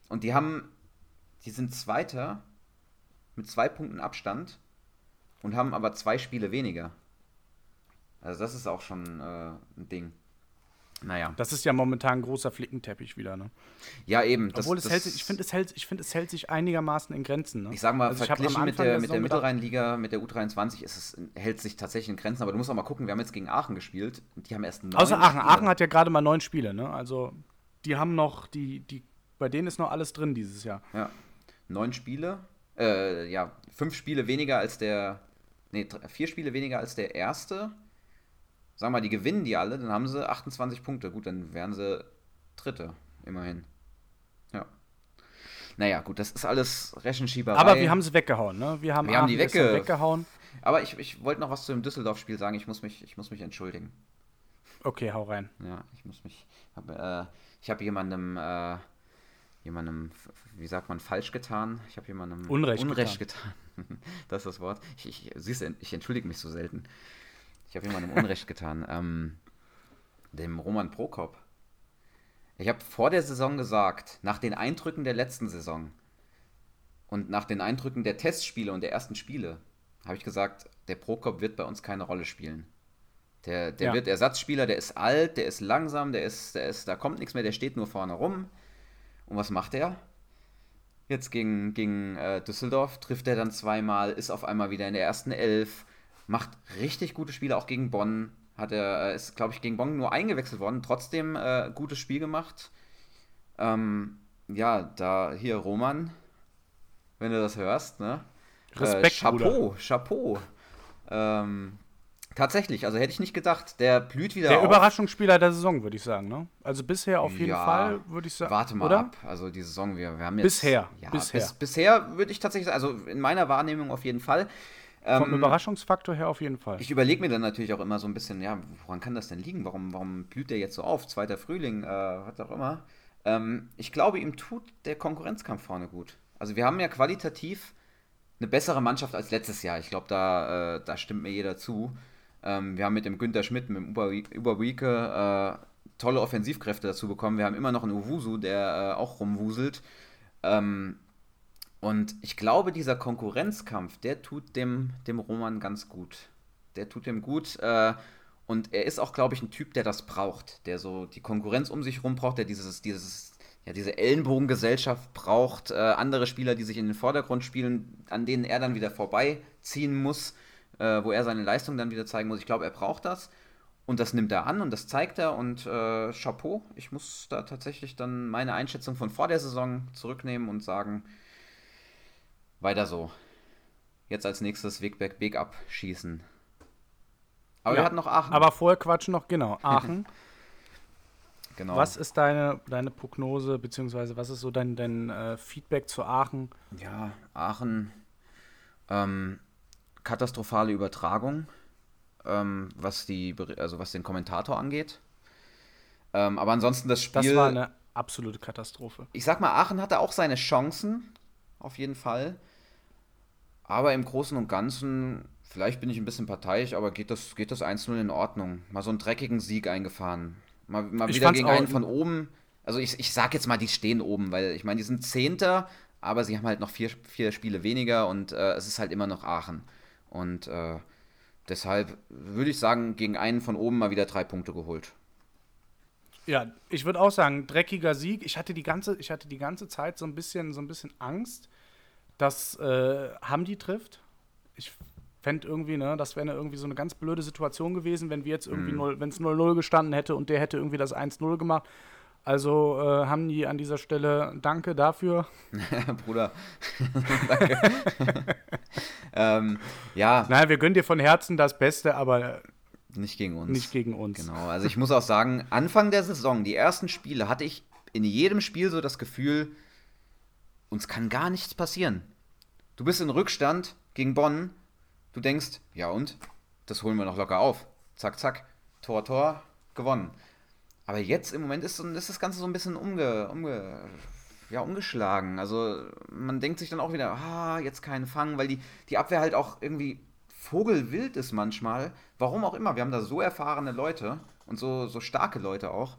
A: Und die haben, die sind Zweiter mit zwei Punkten Abstand und haben aber zwei Spiele weniger. Also das ist auch schon äh, ein Ding.
B: Naja. Das ist ja momentan ein großer Flickenteppich wieder, ne?
A: Ja, eben.
B: Das, Obwohl, es
A: das,
B: hält sich, ich finde, es, hält, find, es hält sich einigermaßen in Grenzen. Ne?
A: Ich sag mal, also verglichen mit der, der mit der Mittelrheinliga, mit der U23, ist es, hält sich tatsächlich in Grenzen. Aber du musst auch mal gucken, wir haben jetzt gegen Aachen gespielt. Die haben erst
B: neun Außer Aachen. Spiele. Aachen hat ja gerade mal neun Spiele, ne? Also, die haben noch, die, die, bei denen ist noch alles drin dieses Jahr.
A: Ja. Neun Spiele. Äh, ja, fünf Spiele weniger als der. Nee, vier Spiele weniger als der erste sagen wir mal, die gewinnen die alle, dann haben sie 28 Punkte. Gut, dann wären sie Dritte, immerhin. Ja. Naja, gut, das ist alles Rechenschieberei.
B: Aber wir haben sie weggehauen, ne? Wir haben,
A: wir haben die wegge
B: weggehauen.
A: Aber ich, ich wollte noch was zu dem Düsseldorf-Spiel sagen. Ich muss, mich, ich muss mich entschuldigen.
B: Okay, hau rein.
A: Ja, ich muss mich. Hab, äh, ich habe jemandem, äh, jemandem, wie sagt man, falsch getan. Ich habe jemandem
B: Unrecht,
A: Unrecht getan. getan. [laughs] das ist das Wort. Ich, ich, siehst du, ich entschuldige mich so selten. Ich habe jemandem Unrecht getan. [laughs] Ähm, dem Roman Prokop. Ich habe vor der Saison gesagt, nach den Eindrücken der letzten Saison und nach den Eindrücken der Testspiele und der ersten Spiele, habe ich gesagt, der Prokop wird bei uns keine Rolle spielen. Der, der ja. wird Ersatzspieler, der ist alt, der ist langsam, der ist, der ist, da kommt nichts mehr, der steht nur vorne rum. Und was macht er? Jetzt gegen, gegen äh, Düsseldorf trifft er dann zweimal, ist auf einmal wieder in der ersten Elf, macht richtig gute Spiele, auch gegen Bonn. Hat er, äh, ist, glaube ich, gegen Bonn nur eingewechselt worden, trotzdem äh, gutes Spiel gemacht. Ähm, ja, da hier Roman, wenn du das hörst, ne?
B: Respekt,
A: äh, Chapeau, Bruder. Chapeau. Ähm, tatsächlich, also hätte ich nicht gedacht, der blüht wieder
B: Der auf. Überraschungsspieler der Saison, würde ich sagen, ne? Also bisher auf jeden
A: ja,
B: Fall, würde ich sagen.
A: Warte mal oder? ab, also die Saison, wir, wir haben jetzt.
B: Bisher,
A: ja,
B: bisher.
A: Bis, bisher würde ich tatsächlich, also in meiner Wahrnehmung auf jeden Fall.
B: Vom ähm, Überraschungsfaktor her auf jeden Fall.
A: Ich überlege mir dann natürlich auch immer so ein bisschen, ja, woran kann das denn liegen? Warum, warum blüht der jetzt so auf? Zweiter Frühling, äh, was auch immer. Ähm, ich glaube, ihm tut der Konkurrenzkampf vorne gut. Also wir haben ja qualitativ eine bessere Mannschaft als letztes Jahr. Ich glaube, da, äh, da stimmt mir jeder zu. Ähm, wir haben mit dem Günther Schmidt, mit dem Überweeke äh, tolle Offensivkräfte dazu bekommen. Wir haben immer noch einen Uwusu, der äh, auch rumwuselt. Ähm, und ich glaube, dieser Konkurrenzkampf, der tut dem, dem Roman ganz gut. Der tut dem gut. Äh, und er ist auch, glaube ich, ein Typ, der das braucht. Der so die Konkurrenz um sich herum braucht, der dieses, dieses, ja, diese Ellenbogengesellschaft braucht. Äh, andere Spieler, die sich in den Vordergrund spielen, an denen er dann wieder vorbeiziehen muss, äh, wo er seine Leistung dann wieder zeigen muss. Ich glaube, er braucht das. Und das nimmt er an und das zeigt er. Und äh, Chapeau, ich muss da tatsächlich dann meine Einschätzung von vor der Saison zurücknehmen und sagen, weiter so. Jetzt als nächstes Wegback Big Up schießen. Aber ja, wir hatten noch Aachen.
B: Aber vorher quatschen noch, genau. [laughs] Aachen.
A: genau.
B: Was ist deine, deine Prognose, beziehungsweise was ist so dein, dein äh, Feedback zu Aachen?
A: Ja, Aachen. Ähm, katastrophale Übertragung, ähm, was, die, also was den Kommentator angeht. Ähm, aber ansonsten das Spiel.
B: Das war eine absolute Katastrophe.
A: Ich sag mal, Aachen hatte auch seine Chancen, auf jeden Fall. Aber im Großen und Ganzen, vielleicht bin ich ein bisschen parteiisch, aber geht das, geht das 1-0 in Ordnung. Mal so einen dreckigen Sieg eingefahren. Mal, mal wieder gegen einen von oben. Also ich, ich sag jetzt mal, die stehen oben, weil ich meine, die sind Zehnter, aber sie haben halt noch vier, vier Spiele weniger und äh, es ist halt immer noch Aachen. Und äh, deshalb würde ich sagen, gegen einen von oben mal wieder drei Punkte geholt.
B: Ja, ich würde auch sagen, dreckiger Sieg. Ich hatte die ganze, ich hatte die ganze Zeit so ein bisschen, so ein bisschen Angst, dass äh, Hamdi trifft. Ich fände irgendwie, ne, das wäre irgendwie so eine ganz blöde Situation gewesen, wenn wir jetzt irgendwie mhm. wenn es 0-0 gestanden hätte und der hätte irgendwie das 1-0 gemacht. Also äh, haben die an dieser Stelle Danke dafür. [laughs]
A: Bruder. [laughs] Danke. [laughs] ähm, ja.
B: Naja, wir gönnen dir von Herzen das Beste, aber
A: nicht gegen uns.
B: Nicht gegen uns.
A: Genau. Also ich muss auch sagen, Anfang der Saison, die ersten Spiele, hatte ich in jedem Spiel so das Gefühl, uns kann gar nichts passieren. Du bist in Rückstand gegen Bonn, du denkst, ja und? Das holen wir noch locker auf. Zack, zack, Tor, Tor, gewonnen. Aber jetzt im Moment ist, ist das Ganze so ein bisschen umge, umge, ja, umgeschlagen. Also man denkt sich dann auch wieder, ah, jetzt keinen Fang, weil die, die Abwehr halt auch irgendwie vogelwild ist manchmal. Warum auch immer. Wir haben da so erfahrene Leute und so, so starke Leute auch.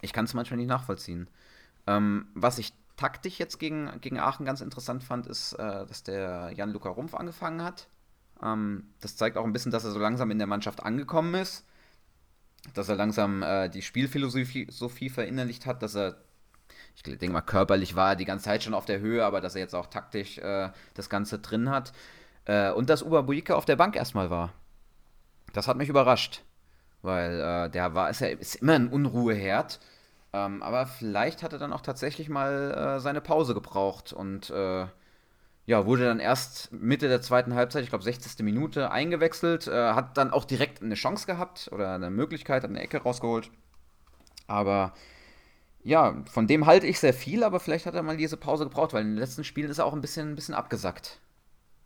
A: Ich kann es manchmal nicht nachvollziehen. Ähm, was ich taktisch jetzt gegen, gegen Aachen ganz interessant fand, ist, äh, dass der Jan-Luca Rumpf angefangen hat. Ähm, das zeigt auch ein bisschen, dass er so langsam in der Mannschaft angekommen ist. Dass er langsam äh, die Spielphilosophie Sophie verinnerlicht hat, dass er, ich denke mal, körperlich war er die ganze Zeit schon auf der Höhe, aber dass er jetzt auch taktisch äh, das Ganze drin hat. Äh, und dass Uba Buike auf der Bank erstmal war. Das hat mich überrascht. Weil äh, der war, ist ja ist immer ein Unruheherd. Ähm, aber vielleicht hat er dann auch tatsächlich mal äh, seine Pause gebraucht und äh, ja, wurde dann erst Mitte der zweiten Halbzeit, ich glaube 60. Minute, eingewechselt, äh, hat dann auch direkt eine Chance gehabt oder eine Möglichkeit, hat eine Ecke rausgeholt. Aber ja, von dem halte ich sehr viel, aber vielleicht hat er mal diese Pause gebraucht, weil in den letzten Spielen ist er auch ein bisschen, ein bisschen abgesackt.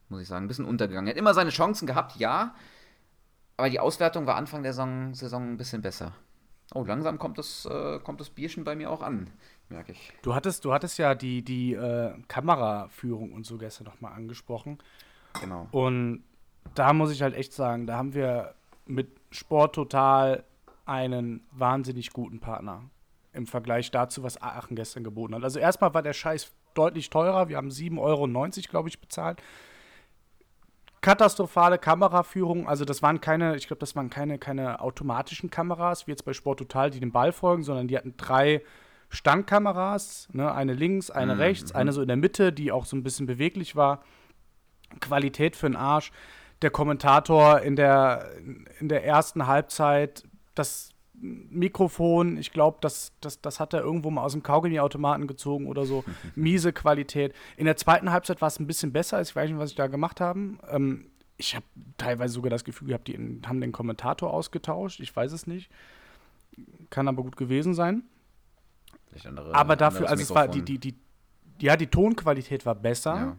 A: Muss ich sagen, ein bisschen untergegangen. Er hat immer seine Chancen gehabt, ja, aber die Auswertung war Anfang der Saison, Saison ein bisschen besser. Oh, langsam kommt das, äh, kommt das Bierchen bei mir auch an, merke ich.
B: Du hattest, du hattest ja die, die äh, Kameraführung und so gestern nochmal angesprochen.
A: Genau.
B: Und da muss ich halt echt sagen, da haben wir mit Sport total einen wahnsinnig guten Partner im Vergleich dazu, was Aachen gestern geboten hat. Also erstmal war der Scheiß deutlich teurer. Wir haben 7,90 Euro, glaube ich, bezahlt katastrophale Kameraführung. Also das waren keine, ich glaube, das waren keine, keine automatischen Kameras, wie jetzt bei Sport Total, die dem Ball folgen, sondern die hatten drei Standkameras, ne? eine links, eine mhm. rechts, eine so in der Mitte, die auch so ein bisschen beweglich war. Qualität für den Arsch. Der Kommentator in der, in der ersten Halbzeit, das Mikrofon, ich glaube, das, das, das hat er irgendwo mal aus dem Kaugummi-Automaten gezogen oder so. [laughs] Miese Qualität. In der zweiten Halbzeit war es ein bisschen besser. Ich weiß nicht, was ich da gemacht habe. Ähm, ich habe teilweise sogar das Gefühl gehabt, die haben den Kommentator ausgetauscht. Ich weiß es nicht. Kann aber gut gewesen sein. Andere, aber dafür, also es war die, die, die, ja, die Tonqualität war besser. Ja.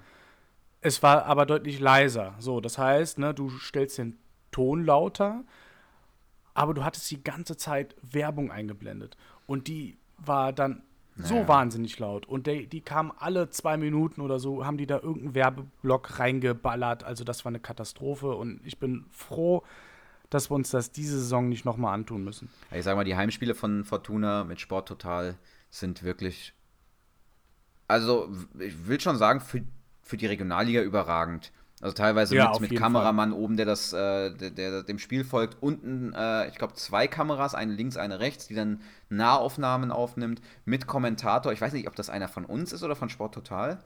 B: Es war aber deutlich leiser. So, das heißt, ne, du stellst den Ton lauter aber du hattest die ganze Zeit Werbung eingeblendet. Und die war dann naja. so wahnsinnig laut. Und die, die kamen alle zwei Minuten oder so, haben die da irgendeinen Werbeblock reingeballert. Also das war eine Katastrophe. Und ich bin froh, dass wir uns das diese Saison nicht nochmal antun müssen.
A: Ich sag mal, die Heimspiele von Fortuna mit Sport Total sind wirklich, also ich will schon sagen, für, für die Regionalliga überragend. Also teilweise ja, mit, mit Kameramann Fall. oben, der das, äh, der, der, dem Spiel folgt. Unten, äh, ich glaube, zwei Kameras, eine links, eine rechts, die dann Nahaufnahmen aufnimmt mit Kommentator. Ich weiß nicht, ob das einer von uns ist oder von Sport Total.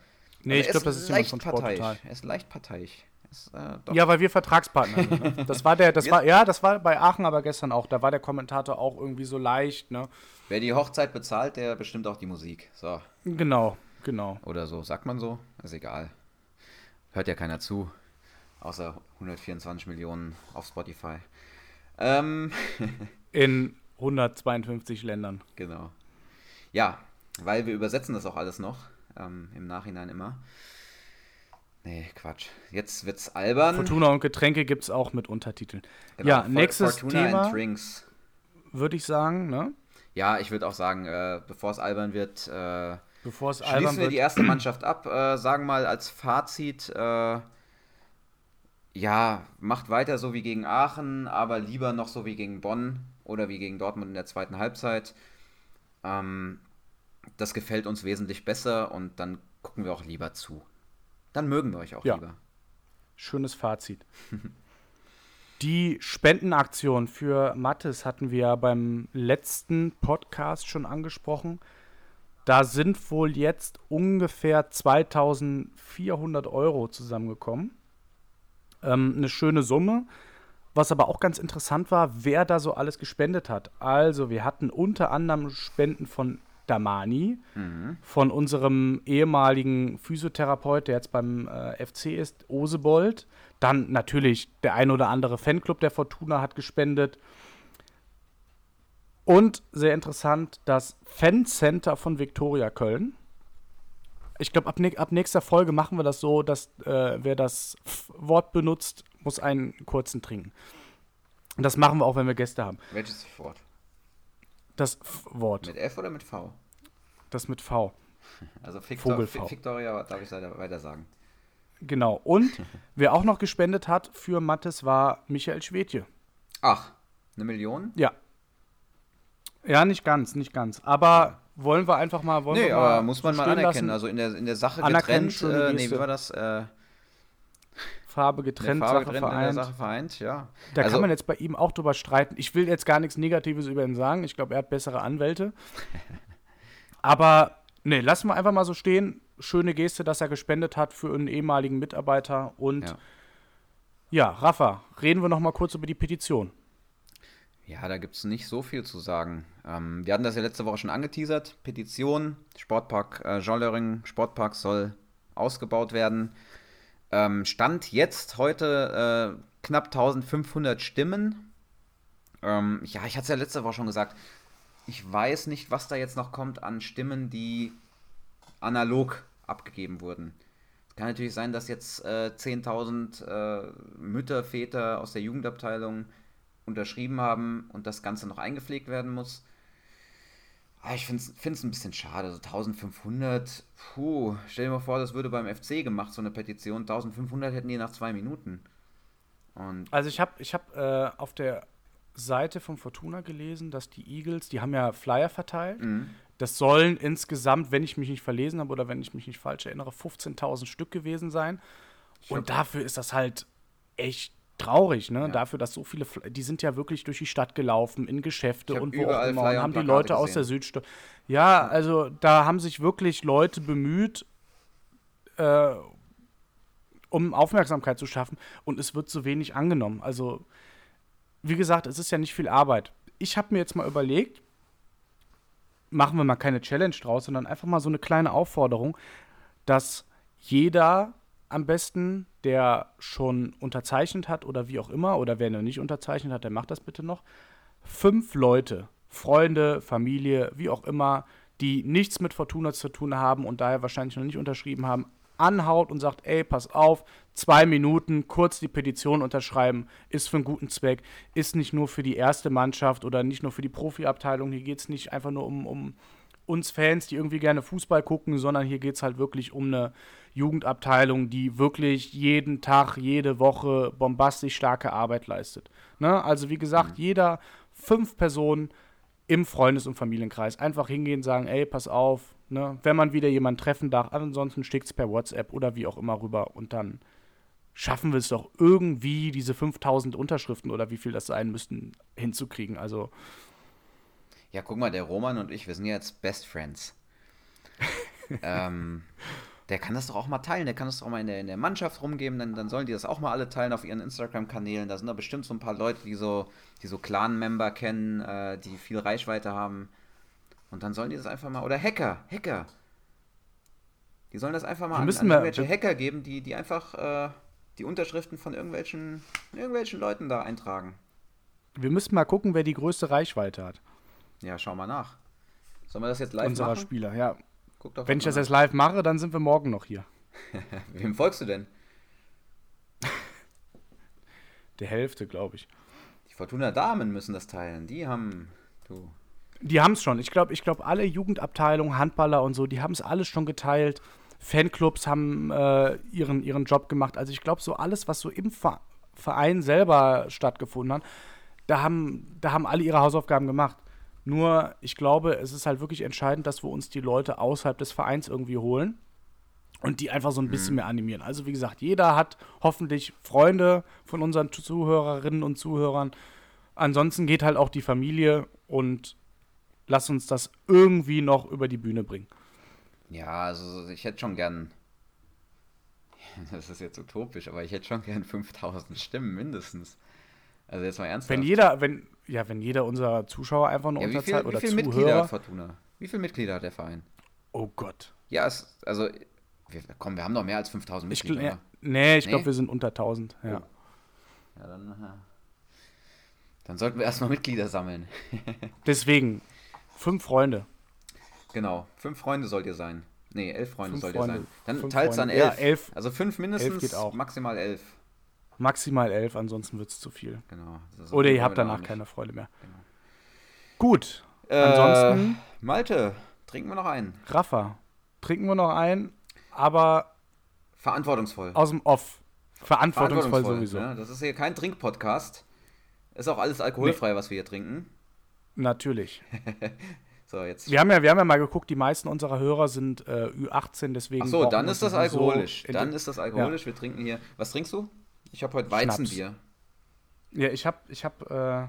B: Nee, ich glaube, das ist
A: jemand von Sport Total. Er ist leicht parteiisch.
B: Ist, äh, ja, weil wir Vertragspartner sind. Ne? [laughs] Das war der, das war, ja, das war bei Aachen aber gestern auch. Da war der Kommentator auch irgendwie so leicht, ne?
A: Wer die Hochzeit bezahlt, der bestimmt auch die Musik. So.
B: Genau, genau.
A: Oder so, sagt man so? Ist egal. Hört ja keiner zu. Außer 124 Millionen auf Spotify. Ähm. [laughs]
B: In 152 Ländern.
A: Genau. Ja, weil wir übersetzen das auch alles noch. Ähm, Im Nachhinein immer. Nee, Quatsch. Jetzt wird's albern.
B: Fortuna und Getränke gibt's auch mit Untertiteln. Genau, ja, nächstes Fortuna Thema. Würde ich sagen, ne?
A: Ja, ich würde auch sagen, äh, bevor es albern wird, äh,
B: Bevor es
A: Schließen wir die erste Mannschaft ab, äh, sagen mal als Fazit, äh, ja, macht weiter so wie gegen Aachen, aber lieber noch so wie gegen Bonn oder wie gegen Dortmund in der zweiten Halbzeit. Ähm, das gefällt uns wesentlich besser und dann gucken wir auch lieber zu. Dann mögen wir euch auch ja. lieber.
B: Schönes Fazit. [laughs] Die Spendenaktion für Mattes hatten wir beim letzten Podcast schon angesprochen. Da sind wohl jetzt ungefähr 2400 Euro zusammengekommen. Ähm, eine schöne Summe. Was aber auch ganz interessant war, wer da so alles gespendet hat. Also, wir hatten unter anderem Spenden von Damani, mhm. von unserem ehemaligen Physiotherapeut, der jetzt beim äh, FC ist, Osebold. Dann natürlich der ein oder andere Fanclub der Fortuna hat gespendet. Und sehr interessant, das Fancenter von Viktoria Köln. Ich glaube, ab, ab, nächster Folge machen wir das so, dass äh, wer das F Wort benutzt, muss einen kurzen trinken. Und das machen wir auch, wenn wir Gäste haben.
A: Welches Wort?
B: Das F-Wort.
A: Mit F oder mit V?
B: Das mit V.
A: Also Victor, Victoria darf ich weiter sagen.
B: Genau. Und [laughs] wer auch noch gespendet hat für Mattes war Michael Schwedje.
A: Ach, eine Million?
B: Ja. Ja, nicht ganz, nicht ganz. Aber wollen wir einfach mal. Wollen
A: nee,
B: wir
A: aber muss man mal anerkennen. Lassen. Also in der, in der Sache getrennt. Äh, nee, wie war das? Äh,
B: Farbe getrennt,
A: Farbe Sache getrennt, vereint. Sache vereint, ja.
B: Da also, kann man jetzt bei ihm auch drüber streiten. Ich will jetzt gar nichts Negatives über ihn sagen. Ich glaube, er hat bessere Anwälte. [laughs] aber nee, lassen wir einfach mal so stehen. Schöne Geste, dass er gespendet hat für einen ehemaligen Mitarbeiter. Und ja, ja Rafa, reden wir noch mal kurz über die Petition.
A: Ja, da gibt es nicht so viel zu sagen. Ähm, wir hatten das ja letzte Woche schon angeteasert. Petition, Sportpark äh, Jollering, Sportpark soll ausgebaut werden. Ähm, Stand jetzt heute äh, knapp 1500 Stimmen. Ähm, ja, ich hatte es ja letzte Woche schon gesagt. Ich weiß nicht, was da jetzt noch kommt an Stimmen, die analog abgegeben wurden. Es kann natürlich sein, dass jetzt äh, 10.000 äh, Mütter, Väter aus der Jugendabteilung unterschrieben haben und das Ganze noch eingepflegt werden muss. Aber ah, ich finde es ein bisschen schade. Also 1500, puh, stell dir mal vor, das würde beim FC gemacht, so eine Petition. 1500 hätten die nach zwei Minuten.
B: Und also ich habe ich hab, äh, auf der Seite von Fortuna gelesen, dass die Eagles, die haben ja Flyer verteilt. Mhm. Das sollen insgesamt, wenn ich mich nicht verlesen habe oder wenn ich mich nicht falsch erinnere, 15.000 Stück gewesen sein. Und dafür ist das halt echt traurig, ne? Ja. Dafür, dass so viele, die sind ja wirklich durch die Stadt gelaufen, in Geschäfte und wo auch immer und haben die Leute gesehen. aus der Südstadt. Ja, also da haben sich wirklich Leute bemüht, äh, um Aufmerksamkeit zu schaffen und es wird so wenig angenommen. Also, wie gesagt, es ist ja nicht viel Arbeit. Ich habe mir jetzt mal überlegt, machen wir mal keine Challenge draus, sondern einfach mal so eine kleine Aufforderung, dass jeder am besten, der schon unterzeichnet hat oder wie auch immer, oder wer noch nicht unterzeichnet hat, der macht das bitte noch. Fünf Leute, Freunde, Familie, wie auch immer, die nichts mit Fortuna zu tun haben und daher wahrscheinlich noch nicht unterschrieben haben, anhaut und sagt, ey, pass auf, zwei Minuten, kurz die Petition unterschreiben, ist für einen guten Zweck, ist nicht nur für die erste Mannschaft oder nicht nur für die Profiabteilung, hier geht es nicht einfach nur um, um uns Fans, die irgendwie gerne Fußball gucken, sondern hier geht es halt wirklich um eine Jugendabteilung, die wirklich jeden Tag, jede Woche bombastisch starke Arbeit leistet. Ne? Also wie gesagt, mhm. jeder fünf Personen im Freundes- und Familienkreis einfach hingehen, sagen, ey, pass auf, ne? wenn man wieder jemanden treffen darf, ansonsten schickt es per WhatsApp oder wie auch immer rüber und dann schaffen wir es doch irgendwie, diese 5000 Unterschriften oder wie viel das sein müssten, hinzukriegen. Also.
A: Ja, guck mal, der Roman und ich, wir sind ja jetzt Best Friends. [laughs] ähm, der kann das doch auch mal teilen, der kann das doch auch mal in der, in der Mannschaft rumgeben, dann, dann sollen die das auch mal alle teilen auf ihren Instagram-Kanälen. Da sind da bestimmt so ein paar Leute, die so, die so Clan-Member kennen, äh, die viel Reichweite haben. Und dann sollen die das einfach mal. Oder Hacker, Hacker. Die sollen das einfach mal
B: an, an
A: irgendwelche Hacker geben, die, die einfach äh, die Unterschriften von irgendwelchen, irgendwelchen Leuten da eintragen.
B: Wir müssen mal gucken, wer die größte Reichweite hat.
A: Ja, schau mal nach. Sollen wir das jetzt live
B: Unserer machen? Spieler, ja. Wenn ich das jetzt live mache, dann sind wir morgen noch hier. [laughs]
A: Wem folgst du denn? [laughs]
B: Der Hälfte, glaube ich.
A: Die Fortuna Damen müssen das teilen. Die haben. Du.
B: Die haben es schon. Ich glaube, ich glaub, alle Jugendabteilungen, Handballer und so, die haben es alles schon geteilt. Fanclubs haben äh, ihren, ihren Job gemacht. Also ich glaube, so alles, was so im Verein selber stattgefunden hat, da haben, da haben alle ihre Hausaufgaben gemacht. Nur, ich glaube, es ist halt wirklich entscheidend, dass wir uns die Leute außerhalb des Vereins irgendwie holen und die einfach so ein bisschen mhm. mehr animieren. Also, wie gesagt, jeder hat hoffentlich Freunde von unseren Zuhörerinnen und Zuhörern. Ansonsten geht halt auch die Familie und lass uns das irgendwie noch über die Bühne bringen.
A: Ja, also ich hätte schon gern, [laughs] das ist jetzt utopisch, aber ich hätte schon gern 5000 Stimmen mindestens. Also jetzt mal ernsthaft.
B: Wenn jeder, wenn, ja, wenn jeder unserer Zuschauer einfach nur ja, unterzahlt oder
A: Wie viele Mitglieder hat Fortuna? Wie viele Mitglieder hat der Verein?
B: Oh Gott.
A: Ja, es, also, wir, komm, wir haben noch mehr als 5000 Mitglieder. Ich, ja,
B: nee, ich nee? glaube, wir sind unter 1000, ja. Oh.
A: Ja, dann, dann sollten wir erstmal Mitglieder sammeln. [laughs]
B: Deswegen, fünf Freunde.
A: Genau, fünf Freunde sollt ihr sein. Nee, elf Freunde
B: Fünf
A: soll der
B: Freunde.
A: sein. Dann
B: Fünf
A: teils an
B: Freunde. Ja,
A: elf.
B: elf.
A: Also fünf mindestens,
B: Elf geht auch.
A: maximal elf.
B: Maximal elf, ansonsten wird es zu viel.
A: Genau.
B: Oder ihr habt danach keine Freude mehr.
A: Genau.
B: Gut.
A: Äh,
B: Ansonsten-
A: Malte, trinken wir noch einen.
B: Rafa, trinken wir noch ein, aber
A: Verantwortungsvoll.
B: aus dem Off. Verantwortungsvoll, sowieso.
A: Ne? Das ist hier kein Trinkpodcast. Ist auch alles alkoholfrei, was wir hier trinken.
B: Natürlich. [laughs]
A: So, jetzt.
B: Wir haben, ja, wir haben ja mal geguckt, die meisten unserer Hörer sind äh, Ü18, deswegen.
A: Ach so, dann ist das alkoholisch.
B: in-
A: Dann ist das alkoholisch. Wir trinken hier. Was trinkst du? Ich habe heute
B: Schnaps.
A: Weizenbier.
B: Ja, ich habe ich hab, äh,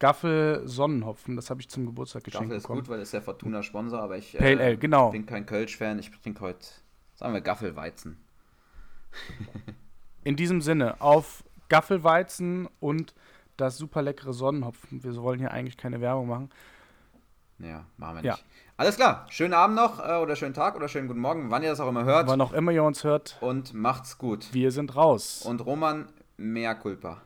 B: Gaffel Sonnenhopfen, das habe ich zum Geburtstag geschenkt
A: Gaffel ist
B: bekommen.
A: gut, weil ist der Fortuna Sponsor, aber ich äh,
B: Pale Ale, genau.
A: bin kein Kölsch-Fan. Ich trinke heute, sagen wir, Gaffelweizen.
B: In diesem Sinne, auf Gaffelweizen und das super leckere Sonnenhopfen. Wir wollen hier eigentlich keine Werbung machen.
A: Ja, machen wir
B: Ja.
A: nicht. Alles klar. Schönen Abend noch äh, oder schönen Tag oder schönen guten Morgen, wann ihr das auch immer hört.
B: Wann auch immer ihr uns hört,
A: Und macht's gut.
B: wir sind raus.
A: Und Roman, mehr Culpa.